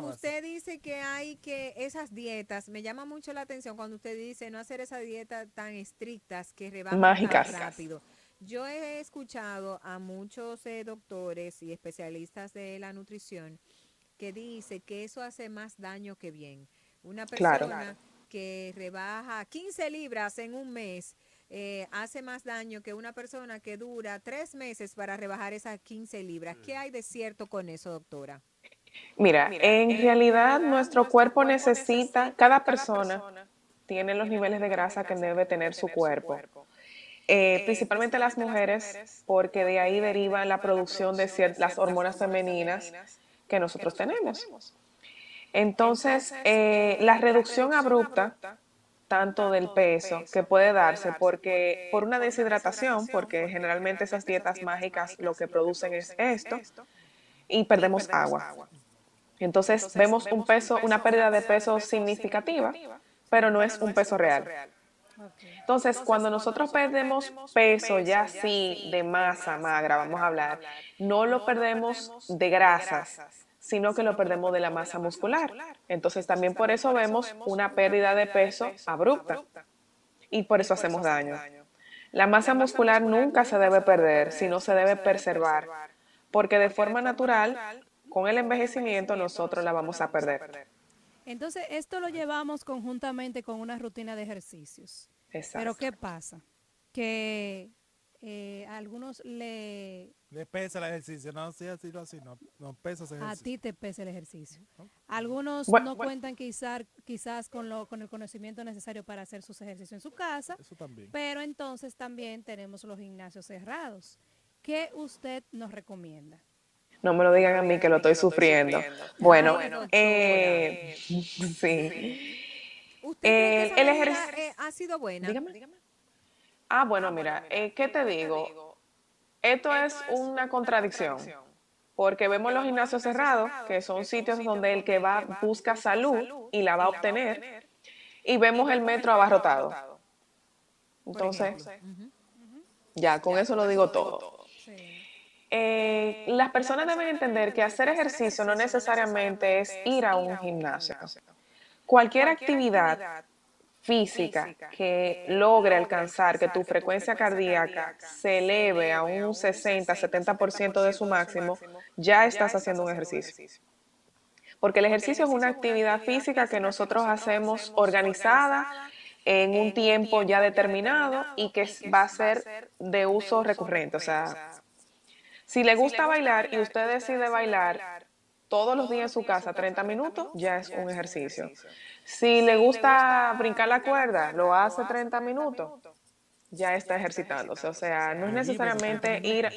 Usted dice que hay que esas dietas, me llama mucho la atención cuando usted dice no hacer esas dietas tan estrictas que rebajan tan rápido. Yo he escuchado a muchos eh, doctores y especialistas de la nutrición que dice que eso hace más daño que bien. Una Claro. persona que rebaja 15 libras en un mes eh, hace más daño que una persona que dura tres meses para rebajar esas 15 libras. ¿Qué hay de cierto con eso, doctora? Mira, en realidad nuestro cuerpo necesita, cada persona tiene los niveles de grasa que debe tener su cuerpo. Eh, principalmente las mujeres, porque de ahí deriva la producción de ciertas hormonas femeninas que nosotros tenemos. Entonces, eh, la reducción abrupta, tanto del peso, que puede darse porque por una deshidratación, porque generalmente esas dietas mágicas lo que producen es esto, y perdemos agua. Entonces, vemos un peso, una pérdida de peso significativa, pero no es un peso real. Entonces, cuando nosotros perdemos peso ya así de masa magra, vamos a hablar, no lo perdemos de grasas, sino que lo perdemos de la masa muscular. Entonces, también por eso vemos una pérdida de peso abrupta. y por eso hacemos daño. La masa muscular nunca se debe perder, sino se debe preservar, porque de forma natural, con el envejecimiento, nosotros la vamos a perder. Entonces, esto lo llevamos conjuntamente con una rutina de ejercicios. Exacto. Pero ¿qué pasa? Que eh, a algunos le... Le pesa el ejercicio, no, sí, así, no, así, no, no pesa ese A ejercicio. ti te pesa el ejercicio. Algunos Bueno, no bueno. cuentan quizás, quizás con, lo, con el conocimiento necesario para hacer sus ejercicios en su casa, Eso también. pero entonces también tenemos los gimnasios cerrados. ¿Qué usted nos recomienda? No me lo digan a mí que lo estoy sufriendo. Bueno, eh, [laughs] sí. ¿Usted cree Eh, el ejercicio. eh, ha sido buena? Ah, bueno, mira, eh, ¿qué te digo? Esto es una contradicción, porque vemos los gimnasios cerrados, que son sitios donde el que va busca salud y la va a obtener, y vemos el metro abarrotado. Entonces, ya, con eso lo digo todo. Eh, las personas deben entender que hacer ejercicio no necesariamente es ir a un gimnasio. Cualquier actividad física que logre alcanzar que tu frecuencia cardíaca se eleve a un 60-70% de su máximo, ya estás haciendo un ejercicio. Porque el ejercicio es una actividad física que nosotros hacemos organizada en un tiempo ya determinado y que va a ser de uso recurrente. O sea, si le gusta bailar y usted decide bailar todos los días en su casa 30 minutos, ya es un ejercicio. Si le gusta brincar la cuerda, lo hace 30 minutos, ya está ejercitándose. O sea, no es necesariamente ir...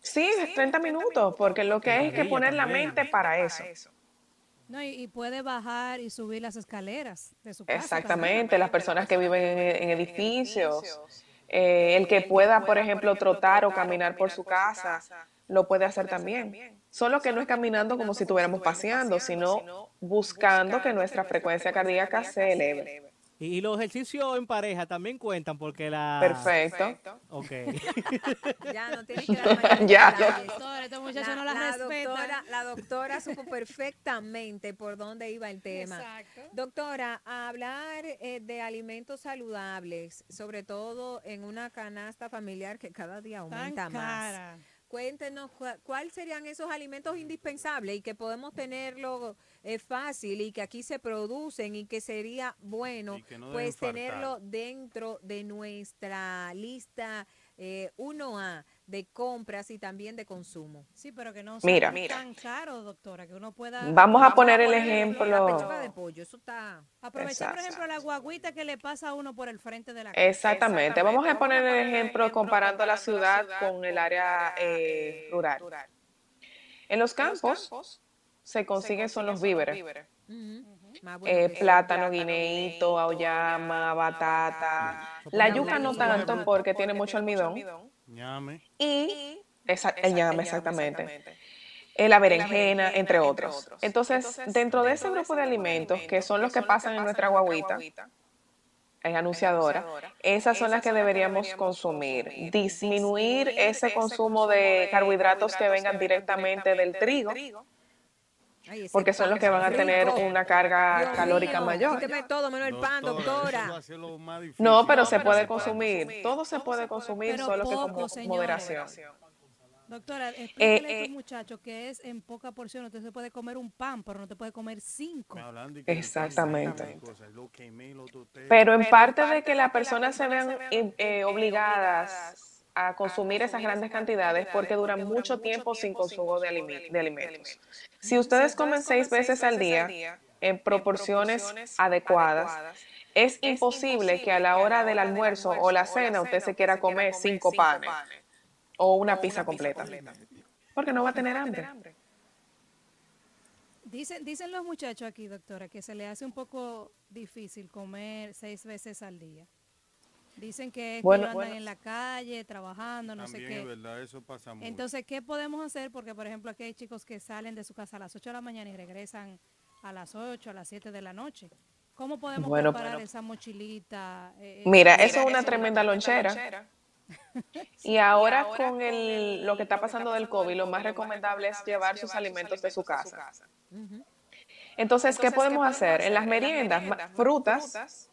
Sí, 30 minutos, porque lo que es que poner la mente para eso. No, y, y puede bajar y subir las escaleras de su casa. Exactamente, las personas que viven en, en edificios, eh, el que pueda, por ejemplo, trotar o caminar por su casa, lo puede hacer también. Solo que no es caminando como si estuviéramos paseando, sino buscando que nuestra frecuencia cardíaca se eleve. Y, y los ejercicios en pareja también cuentan porque la... Perfecto. Ok. [laughs] Ya no tiene que [laughs] dar Ya. detalles. Doctora, esta muchacha no la respeta. doctora, la doctora supo perfectamente por dónde iba el tema. Exacto. Doctora, a hablar eh, de alimentos saludables, sobre todo en una canasta familiar que cada día aumenta más. cara. Cuéntenos cua- cuáles serían esos alimentos indispensables y que podemos tenerlo eh, fácil y que aquí se producen y que sería bueno que no pues faltar. tenerlo dentro de nuestra lista eh, 1A de compras y también de consumo. Sí, pero que no Mira. sea tan caro, doctora, que uno pueda... Vamos a poner el La ejemplo. pechuga de pollo, eso está... Aprovechar, por ejemplo, la guaguita que le pasa a uno por el frente de la casa. Exactamente. Vamos a poner el ejemplo comparando la ciudad con el área eh, rural. En los campos se consiguen son los víveres. Eh, plátano, guineíto, auyama, batata. La yuca no tanto porque tiene mucho almidón. Ñame. Y esa- el ñame, exactamente. La berenjena, entre otros. Entonces, dentro de ese grupo de alimentos, que son los que pasan en nuestra guaguita, es anunciadora, esas son las que deberíamos consumir. Disminuir ese consumo de carbohidratos que vengan directamente del trigo, Ay, porque son los que van a tener rico. una carga Dios calórica mío, mayor. todo menos el pan, doctora. No, pero se puede consumir. Todo se puede consumir, Pero solo que poco, con señores. moderación. Doctora, explíquele a eh, estos muchachos que es en poca porción. Usted se puede comer un pan, pero no te puede comer cinco. Exactamente. Pero en parte de que las personas se vean eh, eh, obligadas a consumir esas grandes cantidades porque duran mucho tiempo sin consumo de alimentos. Si ustedes comen seis veces al día en proporciones adecuadas, es imposible que a la hora del almuerzo o la cena usted se quiera comer cinco panes o una pizza completa. Porque no va a tener hambre. Dicen, dicen los muchachos aquí, doctora, que se le hace un poco difícil comer seis veces al día. Dicen que es Bueno, que no andan bueno. en la calle, trabajando, no También sé es qué. verdad, eso pasa mucho. Entonces, ¿qué podemos hacer? Porque, por ejemplo, aquí hay chicos que salen de su casa a las 8 de la mañana y regresan a las 8, a las 7 de la noche. ¿Cómo podemos Bueno, preparar bueno. esa mochilita? eh, Mira, eh, eso es una tremenda lonchera. [laughs] Y ahora con el, lo que está pasando del COVID, lo más recomendable es llevar sus alimentos de su casa. Entonces, ¿qué podemos hacer? En las meriendas, ma- frutas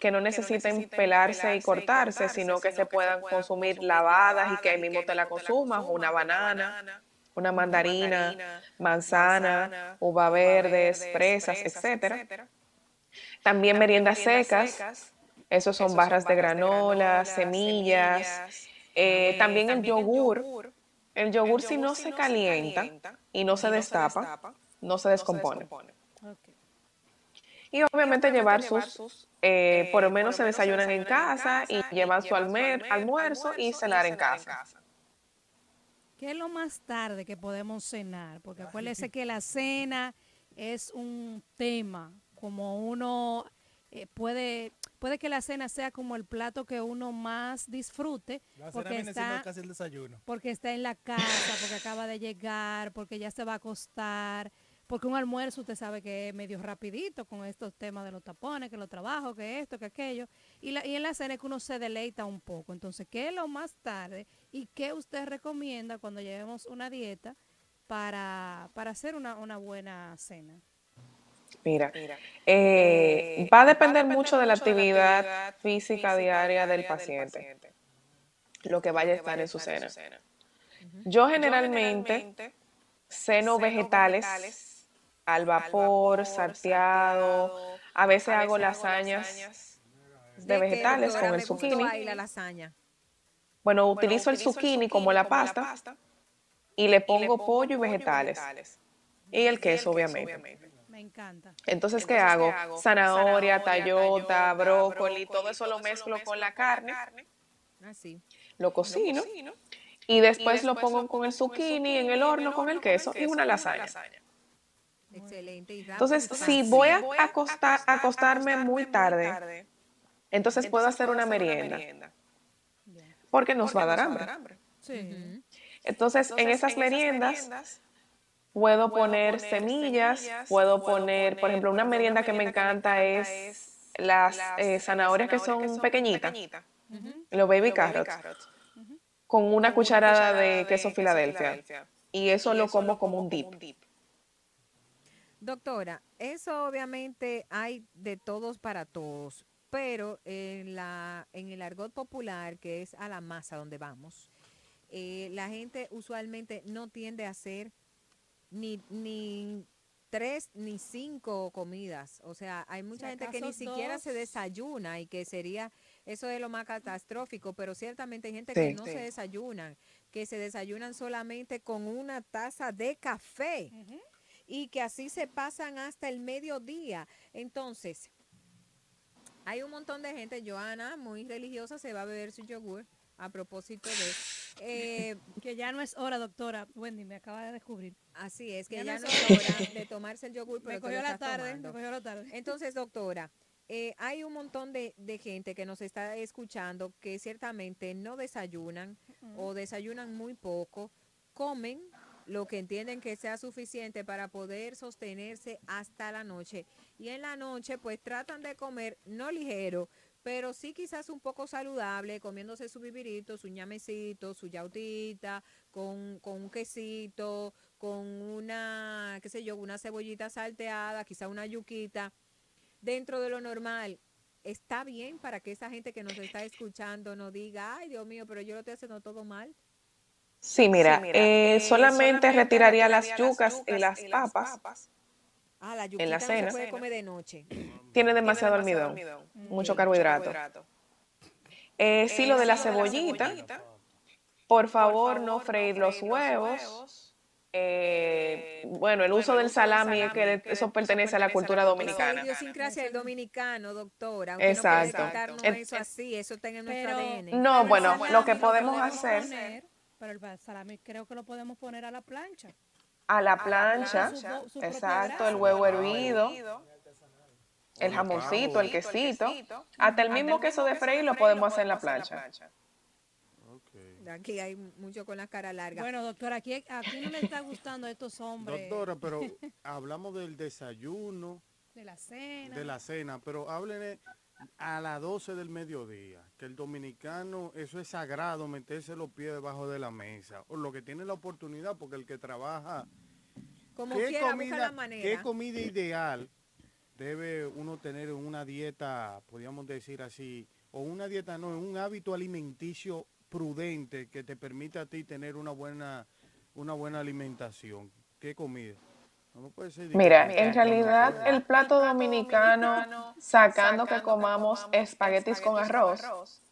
que no necesiten pelarse y cortarse, sino que se puedan consumir lavadas y que ahí mismo te la consumas, una banana, una mandarina, manzana, uva verdes, fresas, etcétera. También meriendas secas, esos son barras de granola, semillas, eh, también el yogur. El yogur si no se calienta y no se destapa, no se descompone. Y obviamente llevar sus, eh, por lo menos se desayunan en casa y llevan su almuerzo y cenar en casa. ¿Qué es lo más tarde que podemos cenar? Porque acuérdese que la cena es un tema, como uno eh, puede, puede que la cena sea como el plato que uno más disfrute, La cena porque está, casi el desayuno. porque está en la casa, porque acaba de llegar, porque ya se va a acostar, porque un almuerzo usted sabe que es medio rapidito con estos temas de los tapones, que los trabajos, que esto, que aquello, y, la, y en la cena es que uno se deleita un poco. Entonces, ¿qué es lo más tarde y qué usted recomienda cuando llevemos una dieta para, para hacer una, una buena cena? Mira, eh, va a depender mucho de la actividad física diaria del paciente, lo que vaya a estar en su cena. Yo generalmente ceno vegetales al vapor, salteado, a veces hago lasañas de vegetales con el zucchini. Y la lasaña. Bueno, utilizo el zucchini como la pasta y le pongo pollo y vegetales. Y el queso, obviamente. Me encanta. Entonces, ¿qué hago? Zanahoria, tallota, brócoli, todo eso lo mezclo con la carne, Así. lo cocino y después lo pongo con el zucchini en el horno con el queso y una lasaña. Excelente. Entonces, si voy a acostar, acostarme muy tarde, entonces puedo hacer una merienda, porque nos va a dar hambre. Sí. Entonces, en esas meriendas puedo poner semillas, puedo poner, por ejemplo, una merienda que me encanta es las eh, zanahorias que son pequeñitas, los baby carrots, con una cucharada de queso Filadelfia. Y eso lo como como un dip. Doctora, eso obviamente hay de todos para todos, pero en, la, en el argot popular, que es a la masa donde vamos, eh, la gente usualmente no tiende a hacer ni, ni tres ni cinco comidas. O sea, hay mucha Si gente que ni siquiera se desayuna y que sería, eso es lo más catastrófico, pero ciertamente hay gente que no Sí. se desayunan, que se desayunan solamente con una taza de café y que así se pasan hasta el mediodía. Entonces, hay un montón de gente, Joana, muy religiosa, se va a beber su yogur a propósito de... eh, [laughs] Que ya no es hora, doctora. Wendy, me acaba de descubrir. así es, que Ya ya, no es hora de tomarse el yogur, [laughs] pero Me te cogió lo la estás tarde, tomando. me cogió la tarde. Entonces, doctora, eh, hay un montón de, de gente que nos está escuchando que ciertamente no desayunan o desayunan muy poco, comen lo que entienden que sea suficiente para poder sostenerse hasta la noche. Y en la noche, pues tratan de comer no ligero, pero sí quizás un poco saludable, comiéndose su vivirito, su ñamecito, su yautita, con, con un quesito, con una, qué sé yo, una cebollita salteada, quizá una yuquita, dentro de lo normal. Está bien para que esa gente que nos está escuchando no diga, ay Dios mío, pero yo lo estoy haciendo todo mal. Sí, mira, eh, solamente retiraría las yucas y las papas. Ah, la En la no cena. se puede comer de noche. [clears throat] Tiene demasiado almidón, mucho carbohidrato. Eh, sí, lo de la cebollita, por favor no freír los huevos. Eh, bueno, el uso del salami es que eso pertenece a la cultura dominicana. idiosincrasia del dominicano, doctora. Exacto. No puede quitarnos En- eso así, eso está en nuestro Pero- ADN. No, bueno, salami lo que podemos podemos hacer poner, pero el salami creo que lo podemos poner a la plancha. a la plancha, plancha, su- su propia exacto, el huevo hervido, el jamoncito, el quesito, hasta el mismo queso de freír lo podemos hacer en la plancha. Aquí hay mucho con la cara larga. Bueno, doctora, aquí, aquí no le está gustando a estos hombres Doctora, pero [laughs] hablamos del desayuno, de la cena. de la cena, pero háblenle a las 12 del mediodía, que el dominicano, eso es sagrado, meterse los pies debajo de la mesa, o lo que tiene la oportunidad, porque el que trabaja, Como ¿qué quiera, busca comida, la manera. ¿qué comida ideal debe uno tener en una dieta, podríamos decir así, o una dieta no, un hábito alimenticio prudente que te permita a ti tener una buena, una buena alimentación? ¿Qué comida? Mira, en realidad el plato dominicano, sacando que comamos espaguetis con arroz,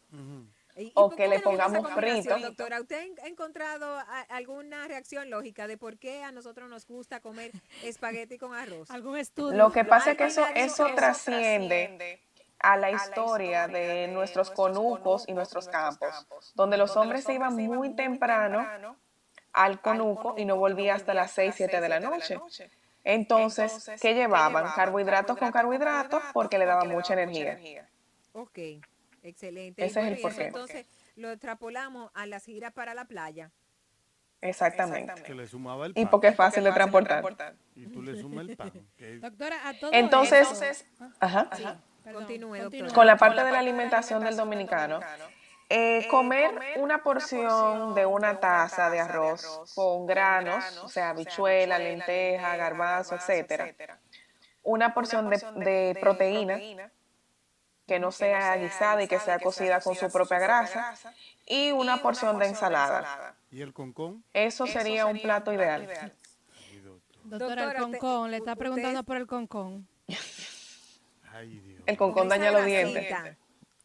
¿Y- y o que le pongamos frito. Doctora, ¿usted ha encontrado alguna reacción lógica de por qué a nosotros nos gusta comer espagueti con arroz? ¿Algún estudio? Lo que pasa es que eso, eso trasciende a la historia de nuestros conucos y nuestros campos, donde los hombres se iban muy temprano al conuco y no volvían hasta las 6, 7 de la noche. Entonces, ¿qué llevaban? Carbohidratos con carbohidratos porque le daban mucha energía. Ok, excelente. Ese Y es el y porqué. entonces lo extrapolamos a las giras para la playa. Exactamente. Que le sumaba el Y pan. porque es fácil de transportar. Y tú le sumas el pan. que- [laughs] Doctora, a todo Entonces, esto- ajá. Sí, continúe, doctora. con la parte de la alimentación del dominicano, eh, comer una porción de una taza de arroz con granos, o sea, habichuela, lenteja, garbanzo, etcétera. Una porción de, de proteína que no sea guisada y que sea cocida con su propia grasa y una porción de ensalada. ¿Y el concón? Eso sería un plato ideal. Doctora, Doctora, el concón, le está usted- preguntando por el concón. Ay, Dios. El concón daña los dientes.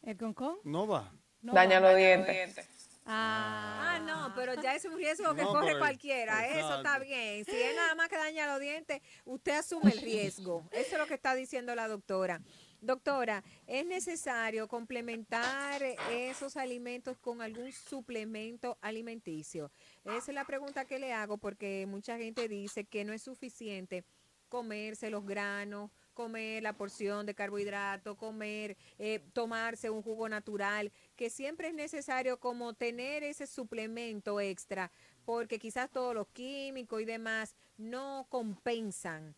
¿El concón? No va. No Daña los dientes. Ah, no, pero ya es un riesgo que No, corre cualquiera. Eso está bien. Si es nada más que daña los dientes, usted asume el riesgo. Eso es lo que está diciendo la doctora. Doctora, ¿es necesario complementar esos alimentos con algún suplemento alimenticio? Esa es la pregunta que le hago porque mucha gente dice que no es suficiente comerse los granos, comer la porción de carbohidrato, comer, eh, tomarse un jugo natural, que siempre es necesario como tener ese suplemento extra, porque quizás todos los químicos y demás no compensan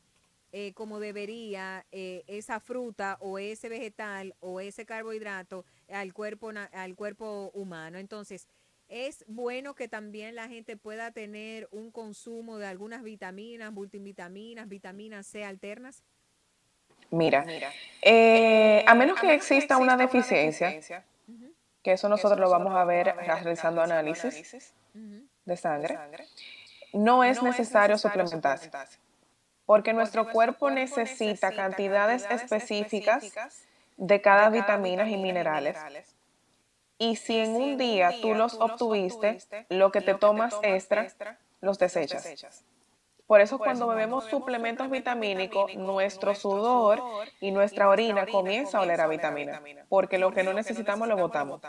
eh, como debería eh, esa fruta o ese vegetal o ese carbohidrato al cuerpo, al cuerpo humano. Entonces, es bueno que también la gente pueda tener un consumo de algunas vitaminas, multivitaminas, vitaminas C alternas. Mira, eh, a menos que exista una deficiencia, que eso nosotros lo vamos a ver realizando análisis de sangre, no es necesario suplementarse, porque nuestro cuerpo necesita cantidades específicas de cada vitamina y minerales. Y si en un día tú los obtuviste, lo que te tomas extra, los desechas. Por eso cuando bebemos suplementos vitamínicos, nuestro sudor y nuestra orina comienza a oler a vitamina, porque lo que no necesitamos lo botamos.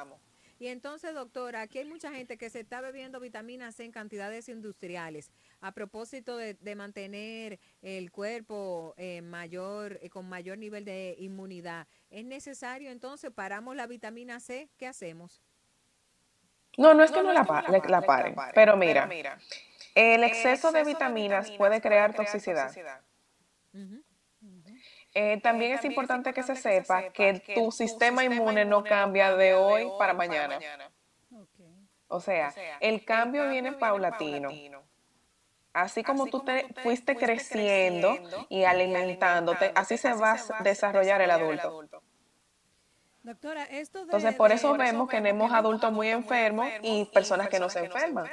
Y entonces, doctora, aquí hay mucha gente que se está bebiendo vitaminas C en cantidades industriales a propósito de, de mantener el cuerpo eh, mayor, eh, con mayor nivel de inmunidad. ¿Es necesario entonces paramos la vitamina C? ¿Qué hacemos? No, no es que no la, pa- le- la paren, pero mira, el exceso de vitaminas puede crear toxicidad. Eh, también es importante que se sepa que tu sistema inmune no cambia de hoy para mañana. O sea, el cambio viene paulatino. Así como tú te fuiste creciendo y alimentándote, así se va a desarrollar el adulto. Doctora, esto de... Entonces, por de- eso vemos que tenemos adultos muy enfermos y personas que no se enferman.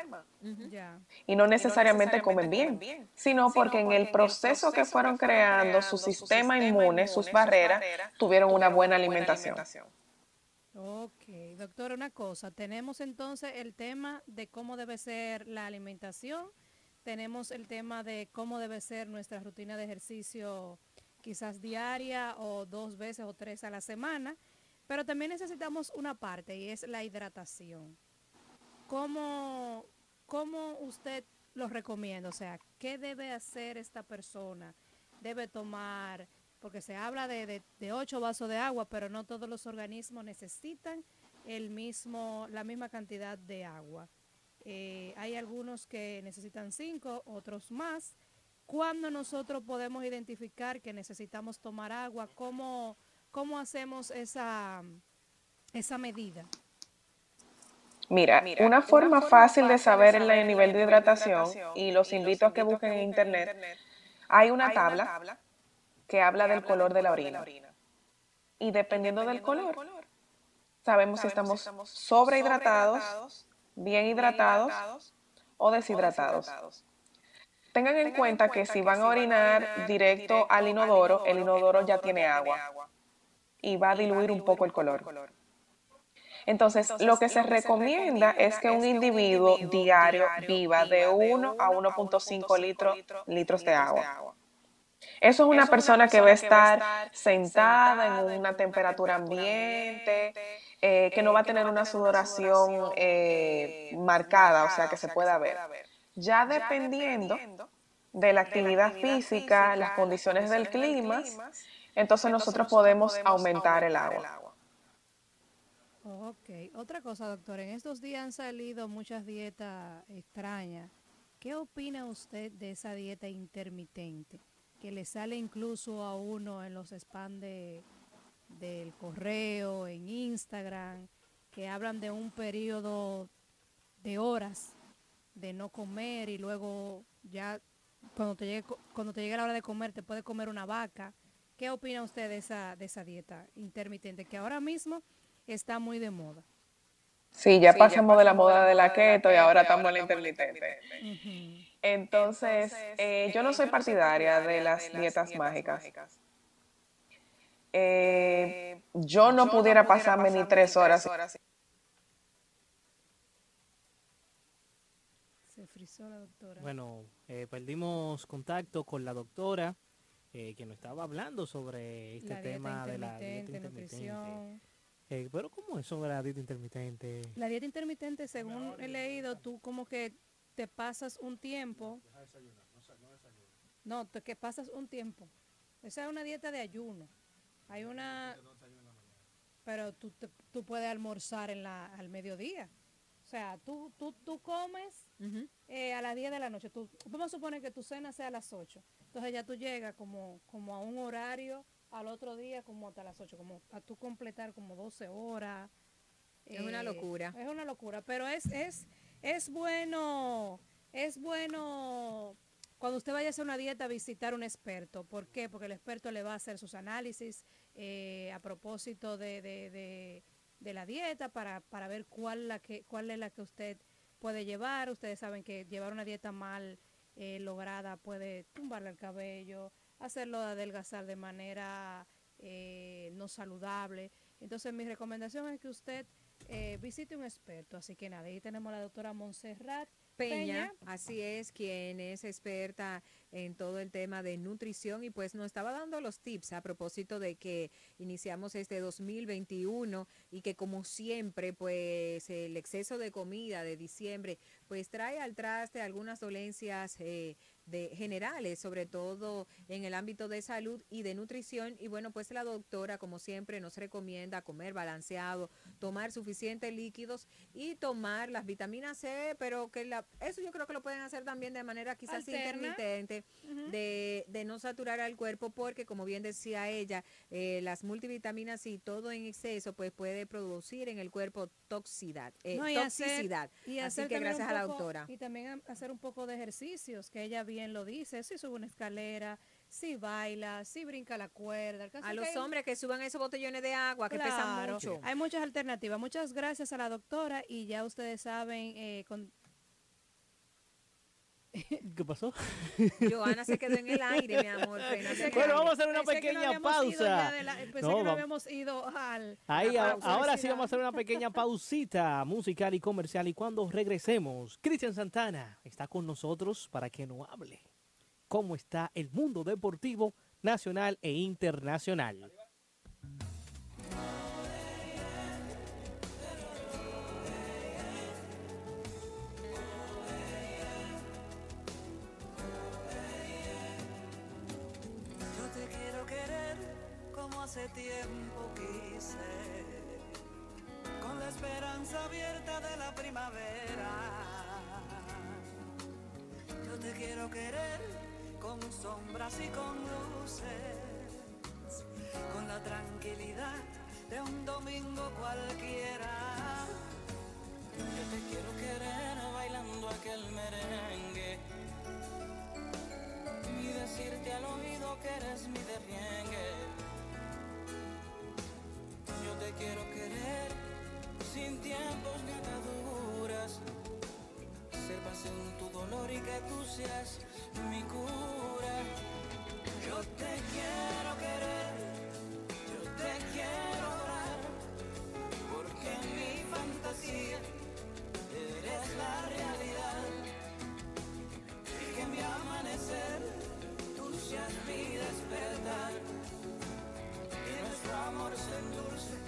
Y no necesariamente comen bien, sino porque en el proceso que fueron creando su sistema inmune, sus barreras, tuvieron una buena alimentación. Ok, doctora, una cosa. Tenemos entonces el tema de cómo debe ser la alimentación. Tenemos el tema de cómo debe ser nuestra rutina de ejercicio, quizás diaria o dos veces o tres a la semana. Pero también necesitamos una parte y es la hidratación. ¿Cómo, cómo usted lo recomienda? O sea, ¿qué debe hacer esta persona? ¿Debe tomar porque se habla de, de, ocho vasos de agua, pero no todos los organismos necesitan el mismo, la misma cantidad de agua. Eh, hay algunos que necesitan cinco, otros más. ¿Cuándo nosotros podemos identificar que necesitamos tomar agua? ¿Cómo, cómo hacemos esa, esa medida? Mira, una forma fácil de saber el nivel de hidratación, y los invito a que busquen en internet, hay una tabla que habla del color de la orina. Y dependiendo del color, sabemos si estamos sobrehidratados, bien hidratados o deshidratados. Tengan en cuenta que si van a orinar directo al inodoro, el inodoro ya tiene agua y va a diluir un poco el color. Entonces, lo que se recomienda es que un individuo diario viva de 1 a 1.5 litros, litros de agua. Eso es una persona que va a estar sentada en una temperatura ambiente, eh, que no va a tener una sudoración eh, marcada, o sea, que se pueda ver. Ya dependiendo de la actividad física, las condiciones del clima, entonces nosotros podemos aumentar el agua. Ok, otra cosa, doctor, en estos días han salido muchas dietas extrañas. ¿Qué opina usted de esa dieta intermitente? Que le sale incluso a uno en los spam de, del correo, en Instagram, que hablan de un periodo de horas de no comer y luego ya cuando te llegue, cuando te llegue la hora de comer te puede comer una vaca. ¿Qué opina usted de esa, de esa dieta intermitente que ahora mismo está muy de moda? Sí, ya pasamos de la moda de la keto y ahora estamos en la intermitente. Entonces, eh, yo no soy partidaria de las dietas mágicas. Eh, yo no pudiera pasarme ni tres horas. Se frizó la doctora. Bueno, eh, perdimos contacto con la doctora eh, que nos estaba hablando sobre este La tema de la dieta intermitente, nutrición. Eh, pero ¿cómo es sobre la dieta intermitente? La dieta intermitente, según he leído, tú como que te pasas un tiempo. No, te- que pasas un tiempo. Esa es una dieta de ayuno. Hay una... Pero tú, te- tú puedes almorzar en la, al mediodía. O sea, tú, tú, tú comes eh, a las 10 de la noche. Tú, vamos a suponer que tu cena sea a las 8. Entonces ya tú llegas como, como a un horario al otro día como hasta las 8, como a tú completar como 12 horas. Es una locura. Es una locura, pero es, es, es bueno, es bueno cuando usted vaya a hacer una dieta visitar un experto. ¿Por qué? Porque el experto le va a hacer sus análisis eh, a propósito de, de- de- de la dieta para, para ver cuál, la que, cuál es la que usted puede llevar. Ustedes saben que llevar una dieta mal eh, lograda puede tumbarle el cabello, hacerlo adelgazar de manera eh, no saludable. Entonces mi recomendación es que usted eh, visite un experto. Así que nada, ahí tenemos a la doctora Montserrat Peña, Peña. así es, quien es experta en todo el tema de nutrición y pues nos estaba dando los tips a propósito de que iniciamos este 2021 y que como siempre pues el exceso de comida de diciembre pues trae al traste algunas dolencias eh, de generales, sobre todo en el ámbito de salud y de nutrición. Y bueno, pues la doctora, como siempre, nos recomienda comer balanceado, tomar suficientes líquidos y tomar las vitaminas C, pero que la, eso yo creo que lo pueden hacer también de manera quizás Alterna. intermitente, de, de no saturar al cuerpo, porque como bien decía ella, eh, las multivitaminas y todo en exceso, pues puede producir en el cuerpo toxicidad, eh, No, y hacer- toxicidad. y Así hacer que gracias a la doctora. Y también hacer un poco de ejercicios, que ella bien lo dice. Si sube una escalera, si baila, si brinca la cuerda. A los hay- hombres que suban esos botellones de agua que pesan mucho. Hay muchas alternativas. Muchas gracias a la doctora y ya ustedes saben, eh, con- [laughs] ¿Qué pasó? Joana se quedó en el aire, mi amor. [laughs] Bueno, vamos a hacer una que no pequeña ya pausa. de la- pensé No, que no habíamos ido al. Ahí, a- ahora sí vamos a hacer una pequeña [laughs] pausita musical y comercial. Y cuando regresemos, Cristian Santana está con nosotros para que nos hable cómo está el mundo deportivo nacional e internacional. Hace tiempo quise, con la esperanza abierta de la primavera. Yo te quiero querer con sombras y con luces, con la tranquilidad de un domingo cualquiera. Yo te quiero querer bailando aquel merengue y decirte al oído que eres mi derriengue. Yo te quiero querer sin tiempos ni ataduras, ser en tu dolor y que tú seas mi cura. Yo te quiero querer, yo te quiero adorar, porque mi fantasía eres la realidad. Y que mi amanecer tú seas mi despertar nuestro amor se endulce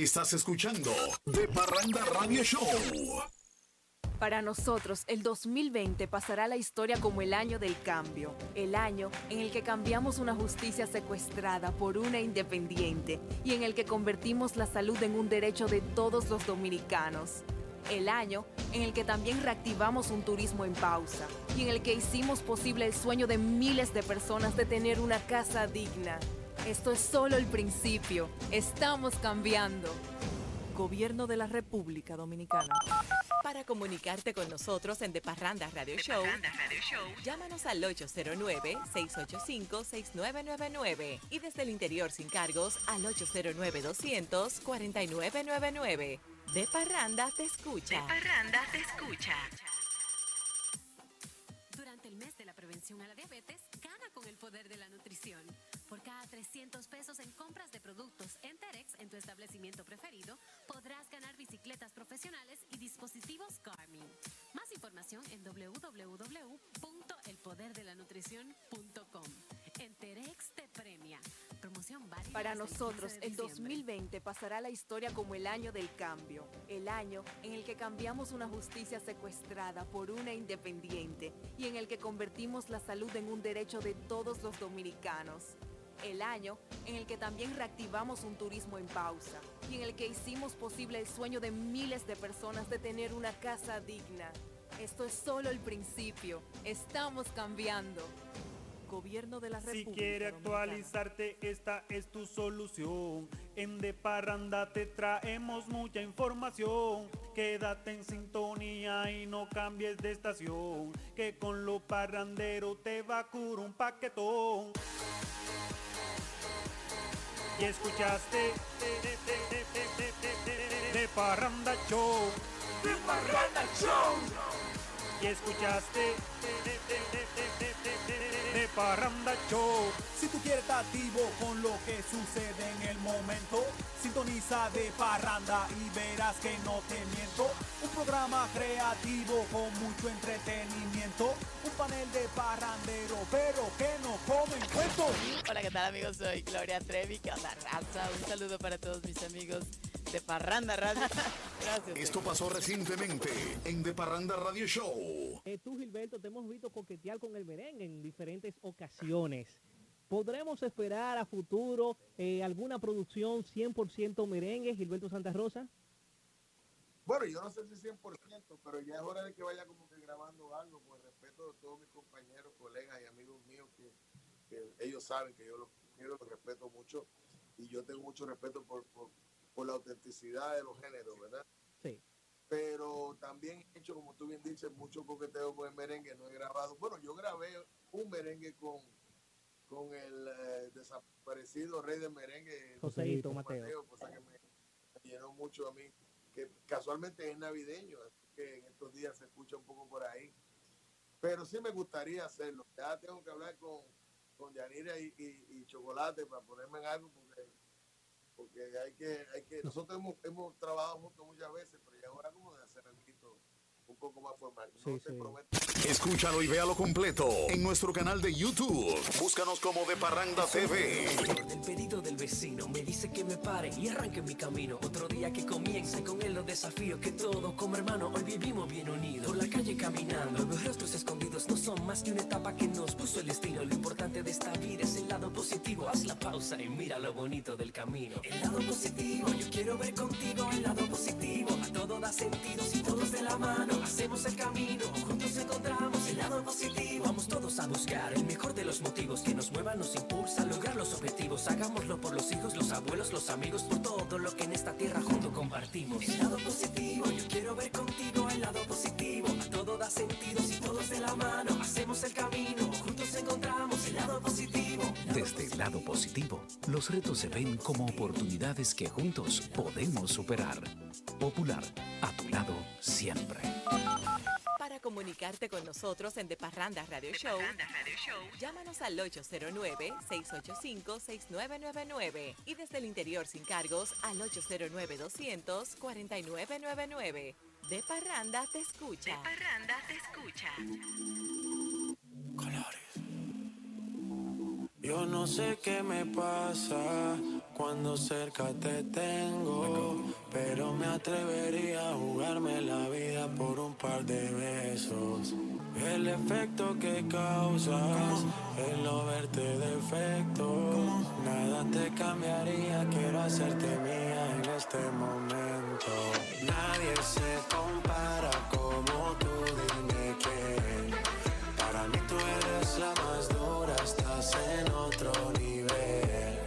Estás escuchando De Parranda Radio Show. Para nosotros, el 2020 pasará la historia como el año del cambio, el año en el que cambiamos una justicia secuestrada por una independiente y en el que convertimos la salud en un derecho de todos los dominicanos. El año en el que también reactivamos un turismo en pausa y en el que hicimos posible el sueño de miles de personas de tener una casa digna. Esto es solo el principio. Estamos cambiando. Gobierno de la República Dominicana. Para comunicarte con nosotros en De Parranda Radio Show, llámanos al 809-685-6999 y desde el interior sin cargos al 809-200-4999. De Parranda te escucha. De Parranda te escucha. Durante el mes de la prevención a la diabetes, gana con el poder de la nutrición. Por cada 300 pesos en compras de productos Enterex en tu establecimiento preferido, podrás ganar bicicletas profesionales y dispositivos Garmin. Más información en www.elpoderDeLaNutrición.com. Enterex te premia. Promoción válida Para el nosotros, 15 de el diciembre. 2020 pasará la historia como el año del cambio, el año en el que cambiamos una justicia secuestrada por una independiente y en el que convertimos la salud en un derecho de todos los dominicanos. El año en el que también reactivamos un turismo en pausa y en el que hicimos posible el sueño de miles de personas de tener una casa digna. Esto es solo el principio. Estamos cambiando. Gobierno de la Si República. quiere Dominicana. actualizarte, esta es tu solución. En De Parranda te traemos mucha información. Quédate en sintonía y no cambies de estación. Que con lo parrandero te va a curar un paquetón. Y escuchaste de Parranda Show. De Parranda Show. Y escuchaste. Parranda Show. Si tú quieres estar activo con lo que sucede en el momento, sintoniza de parranda y verás que no te miento. Un programa creativo con mucho entretenimiento, un panel de parrandero, pero que no comen cuento. Hola, ¿qué tal amigos? Soy Gloria Trevi, que onda raza. Un saludo para todos mis amigos de Parranda Radio. [laughs] Gracias. Esto pasó recientemente en De Parranda Radio Show. Eh, tú, Gilberto, te hemos visto coquetear con el merengue en diferentes ocasiones. ¿Podremos esperar a futuro eh, alguna producción 100% merengue, Gilberto Santa Rosa? Bueno, yo no sé si 100%, pero ya es hora de que vaya como que grabando algo, por respeto de todos mis compañeros, colegas y amigos míos, que, que ellos saben que yo los quiero, los respeto mucho, y yo tengo mucho respeto por, por, por la autenticidad de los géneros, ¿verdad? Sí. Pero también he hecho, como tú bien dices, mucho coqueteo con el merengue, no he grabado. Bueno, yo grabé un merengue con, con el eh, desaparecido rey del merengue, Joseito Mateo. cosa que me llenó mucho a mí, que casualmente es navideño, así que en estos días se escucha un poco por ahí. Pero sí me gustaría hacerlo. Ya tengo que hablar con, con Yanira y, y- y Chocolate para ponerme en algo porque, porque hay que, hay que, nosotros hemos, hemos trabajado juntos muchas veces, pero ya es hora como de hacer algo un poco más formal. No te prometo Escúchalo y véalo completo en nuestro canal de YouTube. Búscanos como De Parranda TV. El pedido del vecino me dice que me pare y arranque mi camino. Otro día que comienza y con él los desafíos que todos como hermano hoy vivimos bien unidos. Por la calle caminando, los rostros escondidos no son más que una etapa que nos puso el destino. Lo importante de esta vida es el lado positivo. Haz la pausa y mira lo bonito del camino. El lado positivo, yo quiero ver contigo el lado positivo. A todo da sentido si todos de la mano hacemos el camino. Juntos encontramos el lado positivo. Vamos todos a buscar el mejor de los motivos que nos muevan, nos impulsa lograr los objetivos. Hagámoslo por los hijos, los abuelos, los amigos, por todo lo que en esta tierra juntos compartimos. El lado positivo, yo quiero ver contigo el lado positivo. A todo da sentido si todos de la mano hacemos el camino. Juntos encontramos el lado positivo. Desde el lado positivo, los retos se ven como oportunidades que juntos podemos superar. Popular, a tu lado siempre. Para comunicarte con nosotros en De Parranda Radio Show, llámanos al 809-685-6999 y desde el interior sin cargos al 809-200-4999. De Parranda te escucha. De Parranda te escucha. Yo no sé qué me pasa cuando cerca te tengo. Pero me atrevería a jugarme la vida por un par de besos. El efecto que causas, el no verte defecto. Nada te cambiaría, quiero hacerte mía en este momento. Nadie se compara como tú, dime quién. La más dura, estás en otro nivel.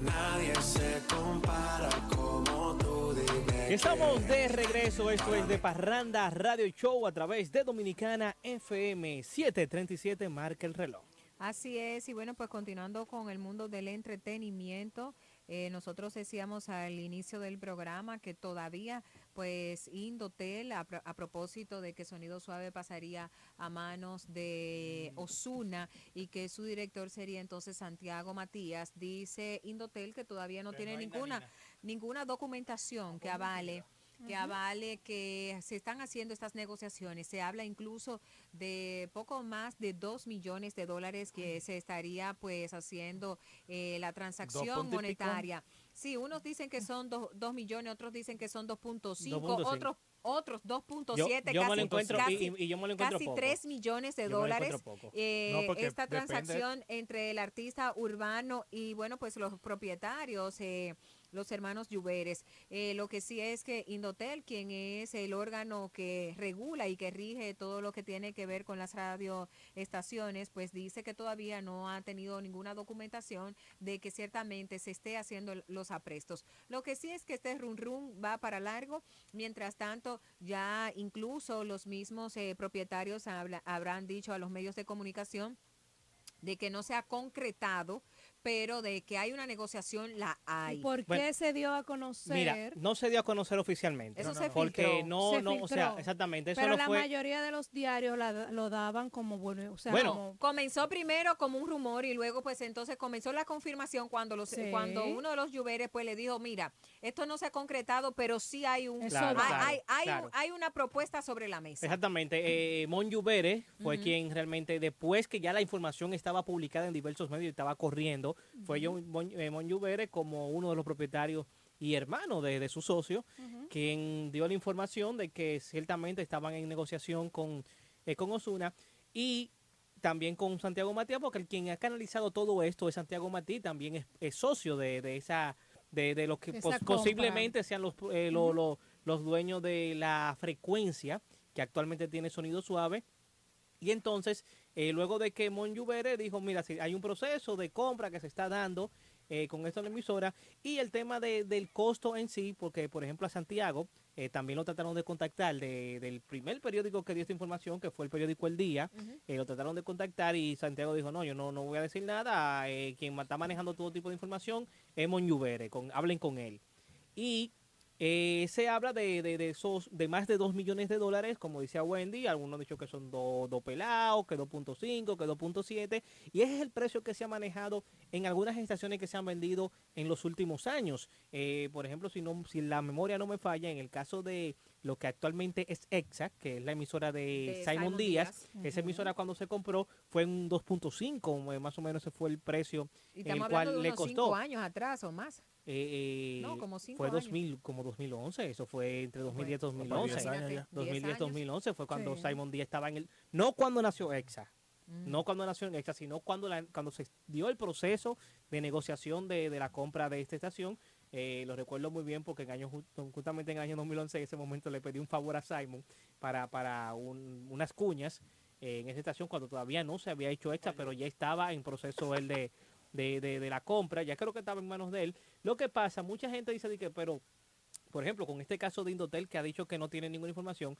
Nadie se compara como tú, dime Estamos de regreso, esto es de Parranda Radio Show a través de Dominicana FM 737, marca el reloj. Así es, y bueno, pues continuando con el mundo del entretenimiento, eh, nosotros decíamos al inicio del programa que todavía, pues, Indotel, a, a propósito de que Sonido Suave pasaría a manos de Osuna y que su director sería entonces Santiago Matías, dice Indotel que todavía no tiene ninguna, ninguna documentación que avale que avale que se están haciendo estas negociaciones. Se habla incluso de poco más de 2 millones de dólares que se estaría pues haciendo eh, la transacción pico. Sí, unos dicen que son 2 millones, otros dicen que son 2.5, 2.5. otros otros 2.7, Yo- yo me lo casi, encuentro- casi, y- y- y yo me lo encuentro casi poco. 3 millones de Yo dólares. eh, No, esta depende- transacción entre el artista urbano y bueno, pues los propietarios, eh, los hermanos Lluveres. Eh, lo que sí es que Indotel, quien es el órgano que regula y que rige todo lo que tiene que ver con las radioestaciones, pues dice que todavía no ha tenido ninguna documentación de que ciertamente se esté haciendo los aprestos. Lo que sí es que este run run va para largo. Mientras tanto, ya incluso los mismos eh, propietarios habla- habrán dicho a los medios de comunicación de que no se ha concretado, pero de que hay una negociación, la hay. ¿Por qué Bueno, se dio a conocer? Mira, no se dio a conocer oficialmente. Eso se porque filtró. no, Se no, o sea, filtró. exactamente, eso Pero no la fue. mayoría de los diarios la- lo daban como bueno, o sea, Bueno, como- comenzó primero como un rumor y luego pues entonces comenzó la confirmación cuando los Sí. cuando uno de los lluveres pues le dijo, mira, esto no se ha concretado, pero sí hay un Eso hay. Claro, hay, hay claro. un- hay una propuesta sobre la mesa. Exactamente. Eh, Mon Lluvere fue quien realmente, después que ya la información estaba publicada en diversos medios y estaba corriendo, fue yo, Mon, eh, como uno de los propietarios y hermano de, de su socio, quien dio la información de que ciertamente estaban en negociación con, eh, con Osuna y también con Santiago Matías, porque el quien ha canalizado todo esto es Santiago Matías, también es, es socio de, de esa de, de los que pos- posiblemente sean los, eh, lo- lo- los dueños de la frecuencia que actualmente tiene sonido suave. Y entonces, eh, luego de que Mon Lluvere dijo, mira, si hay un proceso de compra que se está dando eh, con esta emisora y el tema de- del costo en sí, porque por ejemplo a Santiago eh, también lo trataron de contactar de- del primer periódico que dio esta información, que fue el periódico El Día, lo trataron de contactar y Santiago dijo, no, yo no, no voy a decir nada, quien está manejando todo tipo de información es Mon Lluvere, con, hablen con él. Y eh, se habla de, de, de esos de más de 2 millones de dólares, como decía Wendy, algunos han dicho que son 2 pelados, que 2.5, que 2.7, y ese es el precio que se ha manejado en algunas estaciones que se han vendido en los últimos años. Eh, por ejemplo, si, no, si la memoria no me falla, en el caso de lo que actualmente es EXA, que es la emisora de, De Simon, Simon Díaz, Díaz. esa emisora cuando se compró fue en 2.5, eh, más o menos ese fue el precio Y el cual le costó. cinco años atrás o más. Eh, eh, No, como cinco fue años. 2000, como 2011, eso fue entre 2010 y Fue 2011. 10 años ya. 2010 10 2011 fue cuando Sí. Simon Díaz estaba en el no cuando nació EXA. Mm. No cuando nació en EXA, sino cuando la- cuando se dio el proceso de negociación de, de la compra de esta estación. Eh, lo recuerdo muy bien porque en año, ju- justamente en el año 2011, en ese momento le pedí un favor a Simon para, para un- unas cuñas eh, en esa estación cuando todavía no se había hecho EXA, pero ya estaba en proceso él de, de, de- de la compra, ya creo que estaba en manos de él. Lo que pasa, mucha gente dice de que, pero, por ejemplo, con este caso de Indotel que ha dicho que no tiene ninguna información,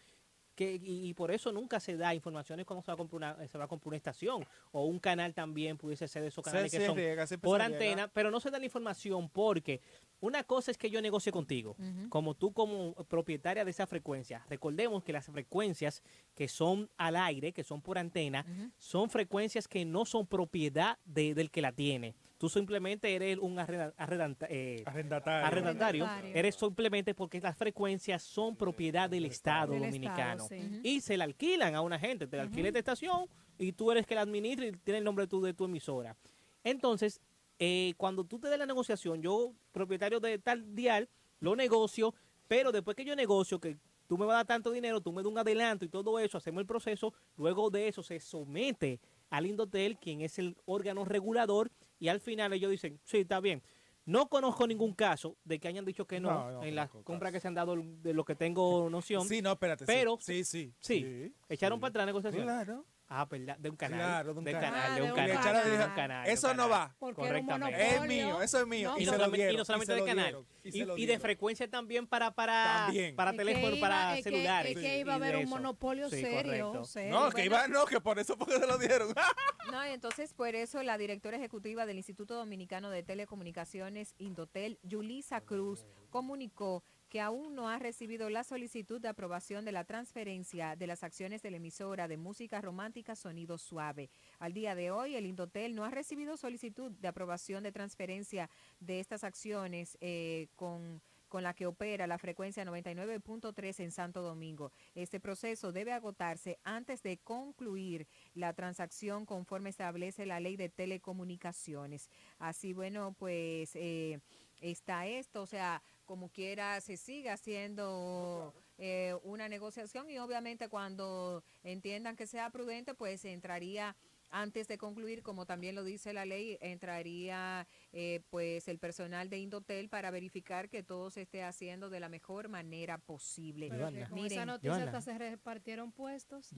que, y, y por eso nunca se da informaciones cuando se va a comprar una, se va a comprar una estación o un canal también pudiese ser de esos Se- canales se que son riega, siempre por se riega. antena, pero no se da la información porque una cosa es que yo negocie contigo, como tú como propietaria de esa frecuencia. Recordemos que las frecuencias que son al aire, que son por antena, son frecuencias que no son propiedad de- del que la tiene. Tú simplemente eres un eh, Arrendatario. arrendatario. Arrendatario. Eres simplemente porque las frecuencias son propiedad del Estado Del dominicano. Estado, sí. Ujú. Y se la alquilan a una gente. Te la alquila esta estación y tú eres que la administra y tiene el nombre de tu emisora. Entonces, eh, cuando tú te des la negociación, yo, propietario de tal dial, lo negocio, pero después que yo negocio, que tú me vas a dar tanto dinero, tú me das un adelanto y todo eso, hacemos el proceso, luego de eso se somete al Indotel, quien es el órgano regulador, y al final ellos dicen, sí, está bien. No conozco ningún caso de que hayan dicho que no, No, no en las compras que se han dado de lo que tengo noción. Sí, no, espérate. Pero sí, sí. Sí, echaron para atrás la negociación. Claro. Ah, verdad, de un canal. Claro, de un canal. canal, Ah, de un un canal. de un "Eso no canal". va". Correctamente. Es mío, eso es mío. Y, Y no se lo solamente, y no del canal. dieron, y de frecuencia también para para, También. para que teléfono, iba- para es que- celulares. es que iba a haber un monopolio Sí, serio. No, que iba, no, que por eso porque se lo dieron. [laughs] No, y entonces por eso la directora ejecutiva del Instituto Dominicano de Telecomunicaciones, Indotel, Yulisa Cruz, comunicó que aún no ha recibido la solicitud de aprobación de la transferencia de las acciones de la emisora de música romántica Sonido Suave. Al día de hoy, el Indotel no ha recibido solicitud de aprobación de transferencia de estas acciones eh, con con la que opera la frecuencia 99.3 en Santo Domingo. Este proceso debe agotarse antes de concluir la transacción conforme establece la ley de telecomunicaciones. Así, bueno, pues eh, está esto, o sea, como quiera se sigue haciendo eh, una negociación y obviamente cuando entiendan que sea prudente, pues entraría antes de concluir, como también lo dice la ley, entraría eh, pues el personal de Indotel para verificar que todo se esté haciendo de la mejor manera posible. Pero con esa noticia Joana. hasta se repartieron puestos.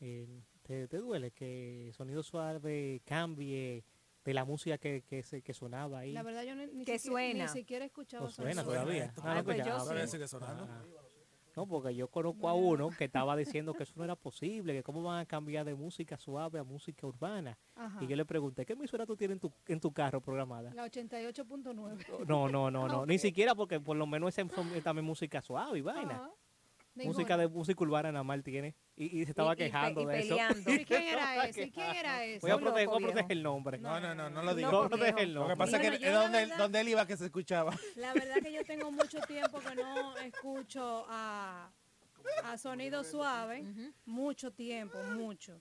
Eh, ¿te, te duele que Sonido Suave cambie de la música que, que, se, que sonaba ahí? La verdad yo ni, ni Que siquiera, suena. ni siquiera he escuchado ¿No esa suena música. todavía? Ah, No, no pues yo sí. Ah. No, porque yo conozco a uno que estaba diciendo que eso no era posible, que cómo van a cambiar de música suave a música urbana. Ajá. Y yo le pregunté, ¿qué emisora tú tienes en tu, en tu carro programada? La 88.9. No, no, no, no, [laughs] ni siquiera porque por lo menos esa es también música suave y vaina. Ajá. De Música de música urbana nada más tiene. Y, y se estaba Y- quejando y de eso. peleando. ¿Y quién era [laughs] ese? ¿Y quién quejando. era ese? Voy a proteger, loco voy a proteger viejo. el nombre. No, no, no, no lo digo. Voy a loco proteger el Lo que nombre. pasa es que es donde, verdad- donde él iba que se escuchaba. La verdad que yo tengo mucho tiempo que no escucho a, a Sonido Suave. Mucho tiempo, mucho.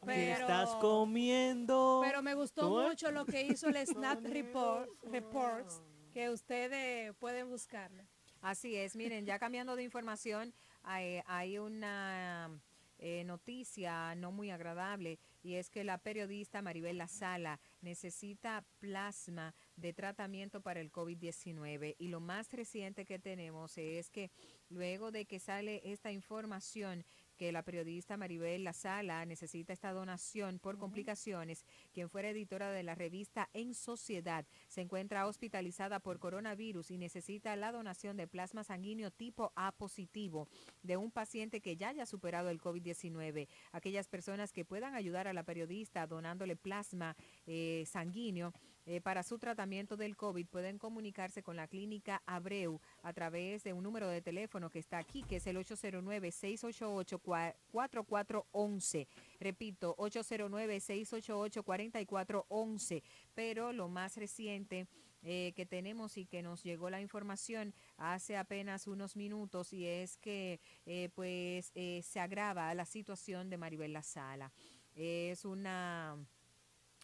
¿Qué Pero, estás comiendo? pero me gustó ¿Tú ves? mucho lo que hizo el Snap Report, Reports, que ustedes pueden buscarlo. Así es, miren, ya cambiando de información, hay, hay una eh, noticia no muy agradable y es que la periodista Maribel La Sala necesita plasma de tratamiento para el COVID-19 y lo más reciente que tenemos es que luego de que sale esta información que la periodista Maribel La Sala necesita esta donación por complicaciones, quien fuera editora de la revista En Sociedad se encuentra hospitalizada por coronavirus y necesita la donación de plasma sanguíneo tipo A positivo de un paciente que ya haya superado el COVID-19. Aquellas personas que puedan ayudar a la periodista donándole plasma eh, sanguíneo eh, para su tratamiento del COVID pueden comunicarse con la clínica Abreu a través de un número de teléfono que está aquí, que es el 809-688-4411. Repito, 809-688-4411. Pero lo más reciente eh, que tenemos y que nos llegó la información hace apenas unos minutos y es que eh, pues se agrava la situación de Maribel La Sala. Es una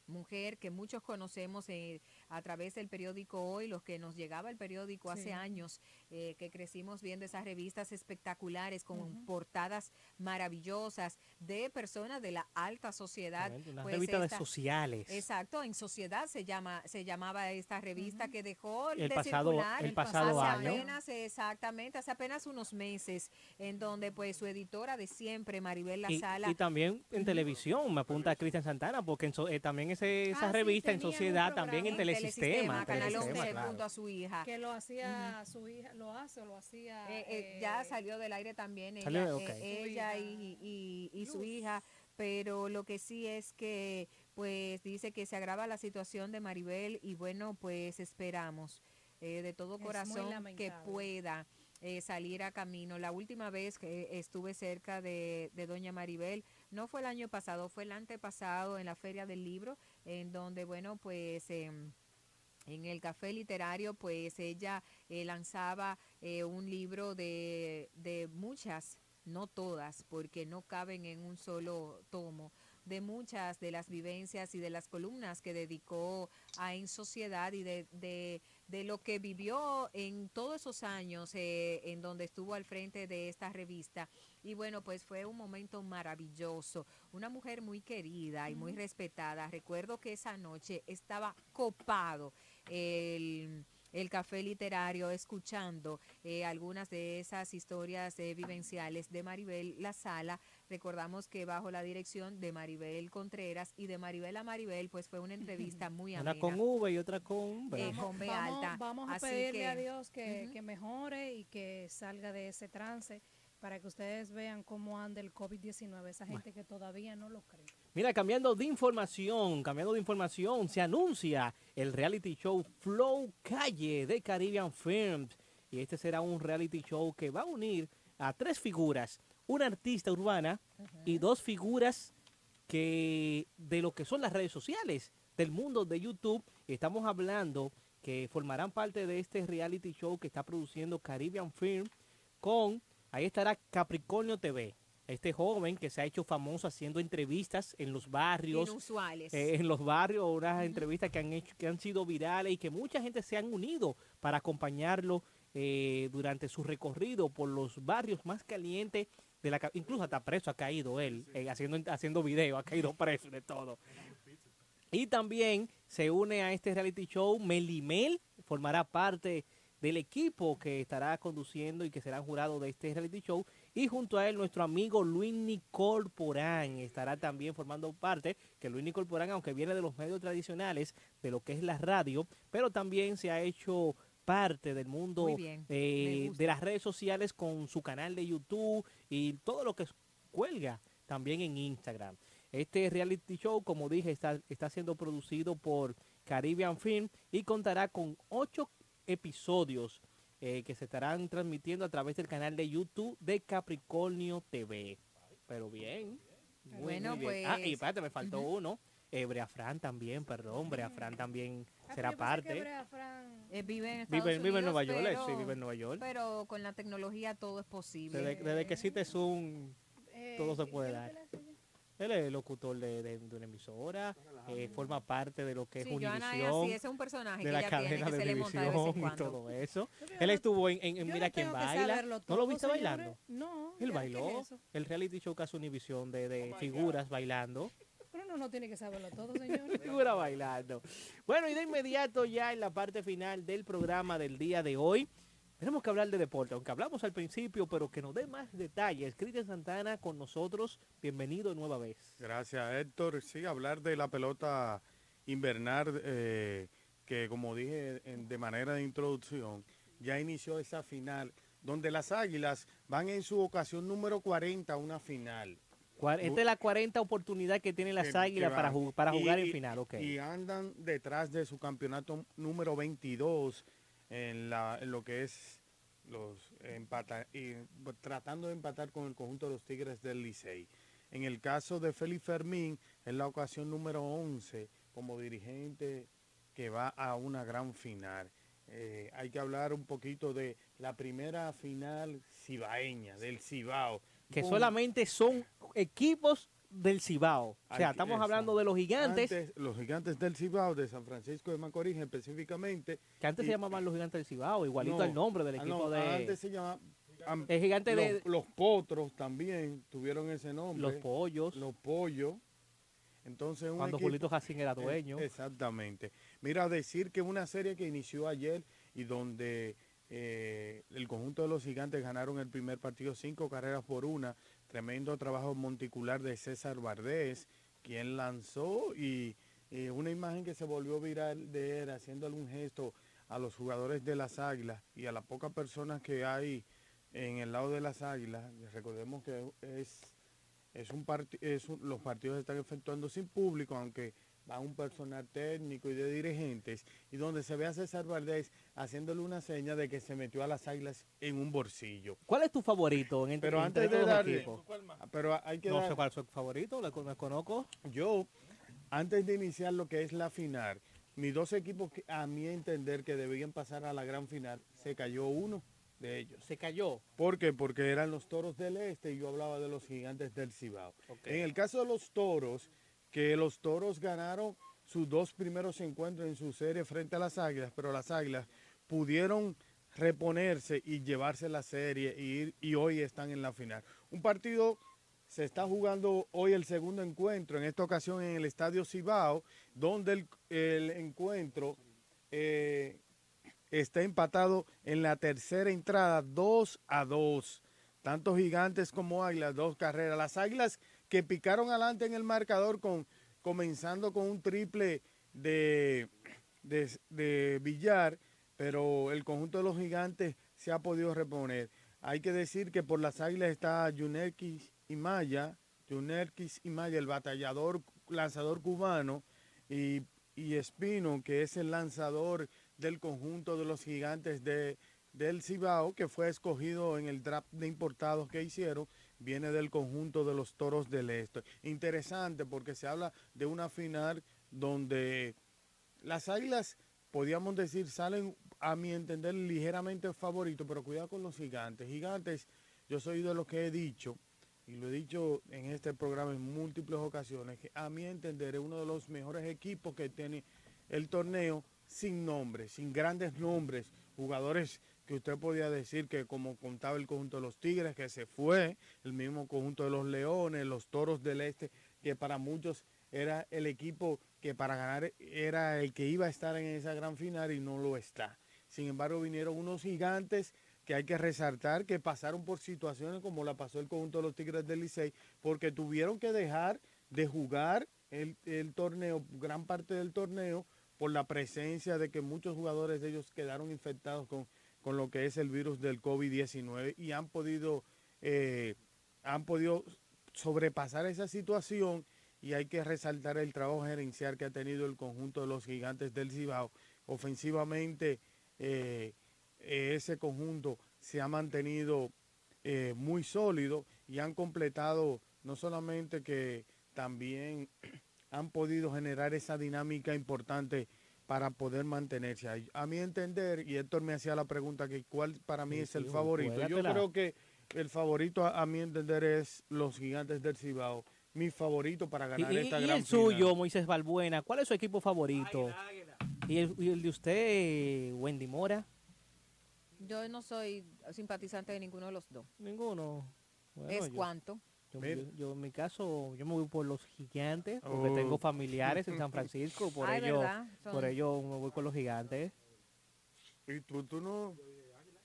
mujer que muchos conocemos eh, a través del periódico Hoy, los que nos llegaba el periódico hace años, eh, que crecimos viendo esas revistas espectaculares con portadas maravillosas de personas de la alta sociedad. Una pues revista de esta- sociales. Exacto, en sociedad se llama se llamaba esta revista que dejó El de pasado- circular el pasado hace año. apenas, exactamente, hace apenas unos meses, en donde pues su editora de siempre, Maribel La Y, Sala, y también en televisión, me apunta Cristian Santana, porque en so- eh, también ese, esa Ah, sí, revista en tenían un sociedad, también en programa. Telesistema. Canal Telesistema, 11 claro. junto a su hija. Que lo hacía su hija, lo hace o lo hacía. Eh, eh, ya salió del aire también ella, Salió, eh, ella Su y, y- y su hija, pero lo que sí es que pues dice que se agrava la situación de Maribel y bueno, pues esperamos eh, de todo corazón que pueda eh, salir a camino. La última vez que estuve cerca de, de doña Maribel no fue el año pasado, fue el antepasado en la Feria del Libro, en donde, bueno, pues... em, en el café literario, pues ella eh, lanzaba eh, un libro de, de muchas, no todas, porque no caben en un solo tomo, de muchas de las vivencias y de las columnas que dedicó a En Sociedad y de, de- de lo que vivió en todos esos años eh, en donde estuvo al frente de esta revista. Y bueno, pues fue un momento maravilloso. Una mujer muy querida y muy respetada. Recuerdo que esa noche estaba copado el, el café literario escuchando eh, algunas de esas historias eh, vivenciales de Maribel La Sala. Recordamos que bajo la dirección de Maribel Contreras y de Maribel a Maribel, pues fue una entrevista [laughs] muy amena. Una con V y otra con B. Eh, con B vamos, alta. vamos a Así pedirle que- a Dios que mejore y que salga de ese trance para que ustedes vean cómo anda el COVID-19, esa gente que todavía no lo cree. Mira, cambiando de información, cambiando de información, se anuncia el reality show Flow Calle de Caribbean Films. Y este será un reality show que va a unir a tres figuras, una artista urbana y dos figuras que de lo que son las redes sociales, del mundo de YouTube. Estamos hablando que formarán parte de este reality show que está produciendo Caribbean Film con, ahí estará Capricornio TV. Este joven que se ha hecho famoso haciendo entrevistas en los barrios, Inusuales. eh, en los barrios, unas entrevistas que han hecho, que han sido virales y que mucha gente se han unido para acompañarlo eh, durante su recorrido por los barrios más calientes de la incluso hasta preso ha caído él eh, haciendo haciendo video, ha caído preso de todo. Y también se une a este reality show Melimel, formará parte del equipo que estará conduciendo y que será jurado de este reality show. Y junto a él nuestro amigo Luis Nicol Porán estará también formando parte, que Luis Nicol Porán, aunque viene de los medios tradicionales, de lo que es la radio, pero también se ha hecho parte del mundo bien, eh, de las redes sociales con su canal de YouTube y todo lo que cuelga también en Instagram. Este reality show, como dije, está, está siendo producido por Caribbean Film y contará con ocho episodios eh, que se estarán transmitiendo a través del canal de YouTube de Capricornio TV. Pero bien. muy, Bueno, muy bien. Ah, y pues, espérate, me faltó uno. Eh, Brea Fran también, perdón. Brea Fran también Ah, será parte. Eh, vive en Estados Vive, vive en Nueva York, sí, vive en Nueva York. Pero con la tecnología todo es posible. Desde, desde que existe Zoom, todo se puede dar. Él es locutor de, de- de una emisora, eh, forma parte de lo que Sí, es Joana es Univisión, así, ese es un personaje de que la ella tiene, cadena que de se le monta de vez en Univisión y todo eso. Él estuvo en, en- en yo Mira no quién baila. ¿No lo viste bailando? No, Él ya, ¿qué bailó. es? El reality show que hace Univisión de, Oh de figuras bailando. Pero uno no tiene que saberlo todo, señor. [laughs] Figura bailando. Bueno, y de inmediato ya en la parte final del programa del día de hoy, tenemos que hablar de deporte, aunque hablamos al principio, pero que nos dé más detalles. Cristian Santana con nosotros, bienvenido nueva vez. Gracias, Héctor. Sí, hablar de la pelota invernal, eh, que como dije en- de manera de introducción, ya inició esa final, donde las Águilas van en su ocasión número 40 a una final. Esta es la 40 oportunidad que tienen las que- que Águilas para, jugar Y- en final, ok. Y andan detrás de su campeonato número 22 en, la, en lo que es los empata, y, tratando de empatar con el conjunto de los Tigres del Licey. En el caso de Félix Fermín, es la ocasión número 11 como dirigente que va a una gran final. Eh, hay que hablar un poquito de la primera final cibaeña, del Cibao. que solamente son equipos del Cibao. O sea, estamos exacto. hablando de los gigantes, Antes, los gigantes del Cibao, de San Francisco de Macorís específicamente. que antes y- se llamaban los gigantes del Cibao, igualito No, al nombre del ah, equipo no, de... Antes se llamaba... am- El gigante los, de- Los potros también tuvieron ese nombre. Los pollos. Los pollos. Entonces, un Cuando equipo- Julito Jacín era Eh, dueño. Exactamente. Mira, decir que una serie que inició ayer y donde eh, el conjunto de los gigantes ganaron el primer partido cinco carreras por una. Tremendo trabajo monticular de César Vardés, quien lanzó y eh, una imagen que se volvió viral de él haciendo algún gesto a los jugadores de las Águilas y a las pocas personas que hay en el lado de las Águilas. Recordemos que es es un los partidos están efectuando sin público, aunque va un personal técnico y de dirigentes, y donde se ve a César Valdés haciéndole una seña de que se metió a las águilas en un bolsillo. ¿Cuál es tu favorito en entre, Pero entre antes de todos los darle, pero hay que No dar- sé cuál es su favorito, lo lo conozco. yo, antes de iniciar lo que es la final, mis dos equipos, que, a mi entender, que debían pasar a la gran final, se cayó uno. de ellos. Se cayó. ¿Por qué? Porque eran los toros del este y yo hablaba de los gigantes del Cibao. En el caso de los toros, que los toros ganaron sus dos primeros encuentros en su serie frente a las águilas, pero las águilas pudieron reponerse y llevarse la serie y, hoy están en la final. Un partido se está jugando hoy el segundo encuentro, en esta ocasión en el Estadio Cibao, donde el, el encuentro eh, está empatado en la tercera entrada, 2 a 2. Tanto gigantes como águilas, dos carreras. Las águilas que picaron adelante en el marcador con, comenzando con un triple de, de, pero el conjunto de los gigantes se ha podido reponer. Hay que decir que por las águilas está Yunerkis y Maya, Yunerkis y Maya, el batallador lanzador cubano, y, y Espino, que es el lanzador del conjunto de los gigantes de, del Cibao, que fue escogido en el draft de importados que hicieron, viene del conjunto de los toros del este. Interesante porque se habla de una final donde las águilas, podríamos decir, salen a mi entender ligeramente favoritos, pero cuidado con los gigantes. Gigantes, yo soy de los que he dicho, y lo he dicho en este programa en múltiples ocasiones, que a mi entender es uno de los mejores equipos que tiene el torneo sin nombres, sin grandes nombres, jugadores que usted podía decir que como contaba el conjunto de los Tigres, que se fue, el mismo conjunto de los Leones, los Toros del Este, que para muchos era el equipo que para ganar era el que iba a estar en esa gran final y no lo está. Sin embargo, vinieron unos gigantes que hay que resaltar que pasaron por situaciones como la pasó el conjunto de los Tigres del Licey, porque tuvieron que dejar de jugar el, el torneo, gran parte del torneo, por la presencia de que muchos jugadores de ellos quedaron infectados con, con lo que es el virus del COVID-19 y han podido, eh, han podido sobrepasar esa situación y hay que resaltar el trabajo gerencial que ha tenido el conjunto de los gigantes del Cibao. Ofensivamente, eh, eh, ese conjunto se ha mantenido muy sólido y han completado no solamente que también [clears throat] han podido generar esa dinámica importante para poder mantenerse ahí. A mi entender, y Héctor me hacía la pregunta que cuál para mí Sí, es el favorito. Yo creo que el favorito a, a mi entender es los gigantes del Cibao. Mi favorito para Y, ganar y- esta y gran el suyo. Moisés Balbuena, ¿cuál es su equipo favorito? ¿Y el, y el de usted, Wendy Mora? Yo no soy simpatizante de ninguno de los dos. Ninguno. Bueno, ¿Es yo- cuánto? Yo, Mira. yo- yo en mi caso, yo me voy por los gigantes, porque Oh. tengo familiares en San Francisco, por Ay, ello, por ello me voy con los gigantes. ¿Y tú, tú no?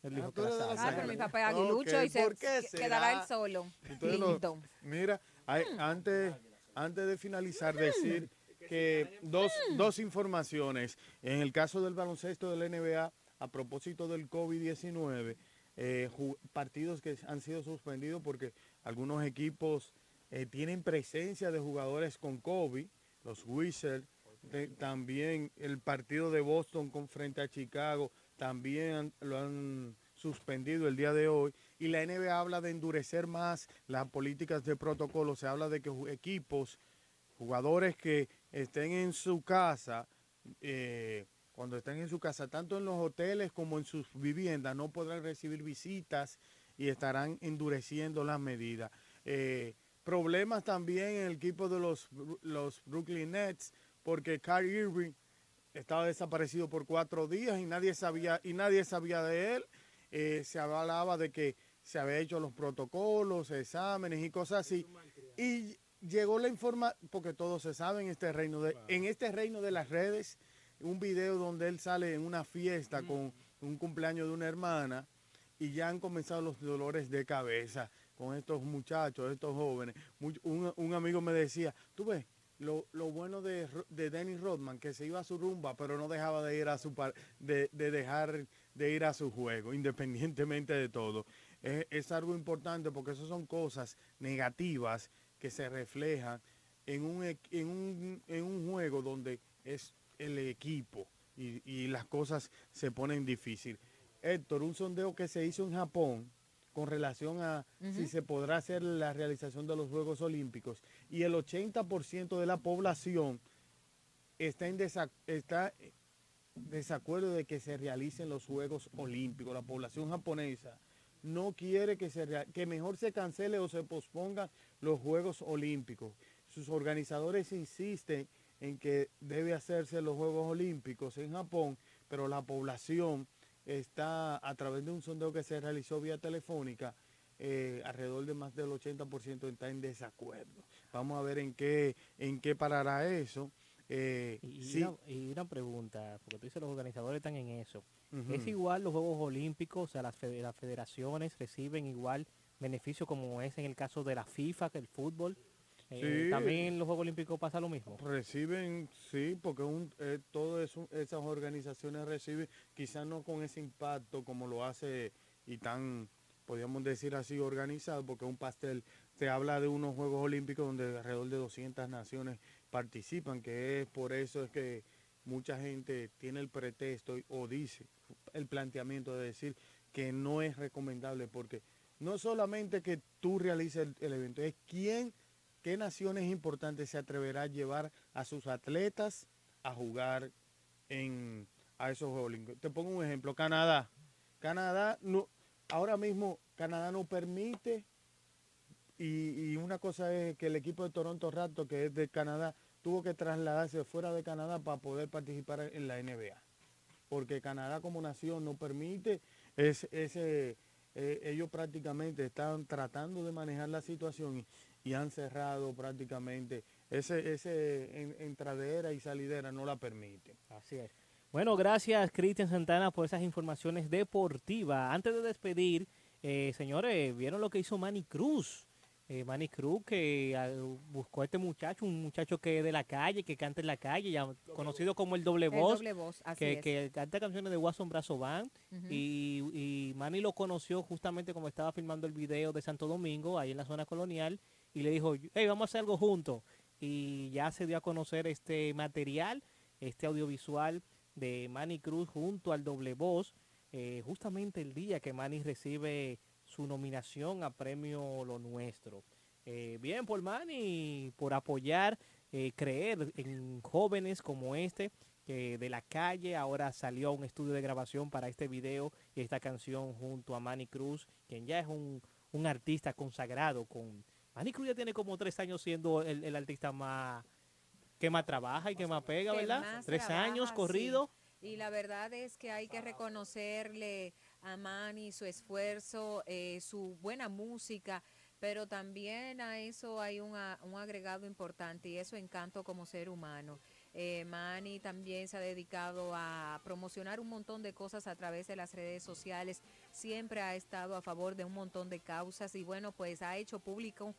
Él dijo Ah, de la. Ah, pero mi papá es aguilucho y se ¿por qué se- quedará él solo. Entonces lo- mira, hay- antes, antes de finalizar, decir que dos, Mm. dos informaciones. En el caso del baloncesto del NBA, a propósito del COVID-19, eh, partidos que han sido suspendidos porque algunos equipos eh, tienen presencia de jugadores con COVID, los Wizards, también el partido de Boston frente a Chicago, también lo han suspendido el día de hoy. Y la NBA habla de endurecer más las políticas de protocolo. Se habla de que equipos, jugadores que estén en su casa, eh, cuando estén en su casa, tanto en los hoteles como en sus viviendas, no podrán recibir visitas y estarán endureciendo las medidas. Eh, problemas también en el equipo de los, los Brooklyn Nets, porque Kyrie Irving estaba desaparecido por cuatro días y nadie sabía, y nadie sabía de él. Eh, se hablaba de que se había hecho los protocolos, exámenes y cosas así. Y llegó la información, porque todos se sabe en este reino de, en este reino de las redes, un video donde él sale en una fiesta con un cumpleaños de una hermana y ya han comenzado los dolores de cabeza con estos muchachos, estos jóvenes. Un, un amigo me decía, tú ves, lo, lo bueno de, de Dennis Rodman, que se iba a su rumba, pero no dejaba de ir a su par- de, de dejar de ir a su juego, [laughs] independientemente de todo. Es, es algo importante porque esas son cosas negativas que se reflejan en un, en un, en un juego donde es el equipo y, y las cosas se ponen difíciles. Héctor, un sondeo que se hizo en Japón con relación a si se podrá hacer la realización de los Juegos Olímpicos y el 80% de la población está en, está desacuerdo de que se realicen los Juegos Olímpicos. La población japonesa no quiere que, se que mejor se cancele o se pospongan los Juegos Olímpicos. Sus organizadores insisten en que debe hacerse los Juegos Olímpicos en Japón, pero la población está, a través de un sondeo que se realizó vía telefónica, eh, alrededor de más del 80% está en desacuerdo. Vamos a ver en qué, en qué parará eso. Eh, Y, sí, una, y una pregunta, porque tú dices los organizadores están en eso. ¿Es igual los Juegos Olímpicos, o sea, las, fede- las federaciones reciben igual beneficio como es en el caso de la FIFA, que el fútbol? Eh, Sí. ¿También en los Juegos Olímpicos pasa lo mismo? Reciben, sí, porque un, eh, todas esas organizaciones reciben, quizás no con ese impacto como lo hace y tan, podríamos decir así, organizado, porque un pastel, se habla de unos Juegos Olímpicos donde alrededor de 200 naciones participan, que es por eso es que mucha gente tiene el pretexto y- o dice el planteamiento de decir que no es recomendable, porque no solamente que tú realices el, el evento, es quién ¿Qué naciones importantes se atreverá a llevar a sus atletas a jugar en, a esos Juegos? Te pongo un ejemplo, Canadá. Canadá, no, ahora mismo Canadá no permite, y, y una cosa es que el equipo de Toronto Raptors, que es de Canadá, tuvo que trasladarse fuera de Canadá para poder participar en la NBA. Porque Canadá como nación no permite es- ese, eh, ellos prácticamente están tratando de manejar la situación y, han cerrado prácticamente ese, ese en- entradera y salidera no la permite. Así es. Bueno, gracias Cristian Santana por esas informaciones deportivas. Antes de despedir, eh, señores, ¿vieron lo que hizo Manny Cruz? Eh, Manny Cruz que ah, buscó a este muchacho, un muchacho que es de la calle, que canta en la calle, ya conocido como el doble El voz, doble voz, así que, es. que canta canciones de Watson Brazo Band. Y, y Manny lo conoció justamente como estaba filmando el video de Santo Domingo, ahí en la zona colonial, y le dijo, hey, vamos a hacer algo juntos. Y ya se dio a conocer este material, este audiovisual de Manny Cruz junto al doble voz, eh, justamente el día que Manny recibe su nominación a premio Lo Nuestro. Eh, bien por Manny, por apoyar, eh, creer en jóvenes como este, que de la calle ahora salió a un estudio de grabación para este video y esta canción junto a Manny Cruz, quien ya es un, un artista consagrado con... Manny Cruz ya tiene como tres años siendo el, el artista más que más trabaja y que más pega, que ¿verdad? más Tres trabaja, años sí. corrido. Y la verdad es que hay que reconocerle a Manny su esfuerzo, eh, su buena música, pero también a eso hay un, a- un agregado importante y es su encanto como ser humano. Eh, Manny también se ha dedicado a promocionar un montón de cosas a través de las redes sociales, siempre ha estado a favor de un montón de causas y bueno, pues ha hecho público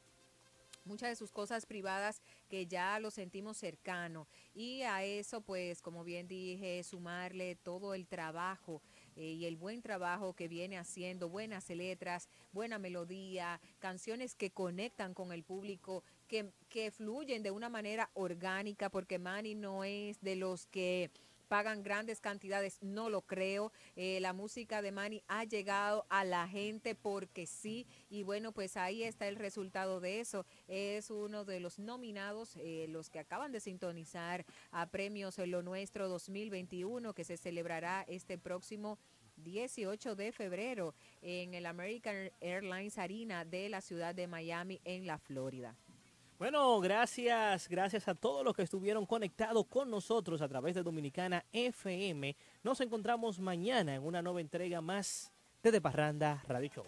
muchas de sus cosas privadas que ya lo sentimos cercano. Y a eso pues como bien dije sumarle todo el trabajo eh, y el buen trabajo que viene haciendo, buenas letras, buena melodía, canciones que conectan con el público, que, que fluyen de una manera orgánica, porque Manny no es de los que pagan grandes cantidades, no lo creo. Eh, la música de Manny ha llegado a la gente porque sí, y bueno, pues ahí está el resultado de eso. Es uno de los nominados, eh, los que acaban de sintonizar a Premios Lo Nuestro 2021, que se celebrará este próximo 18 de febrero en el American Airlines Arena de la ciudad de Miami, en la Florida. Bueno, gracias, gracias a todos los que estuvieron conectados con nosotros a través de Dominicana FM. Nos encontramos mañana en una nueva entrega más de De Parranda Radio Show.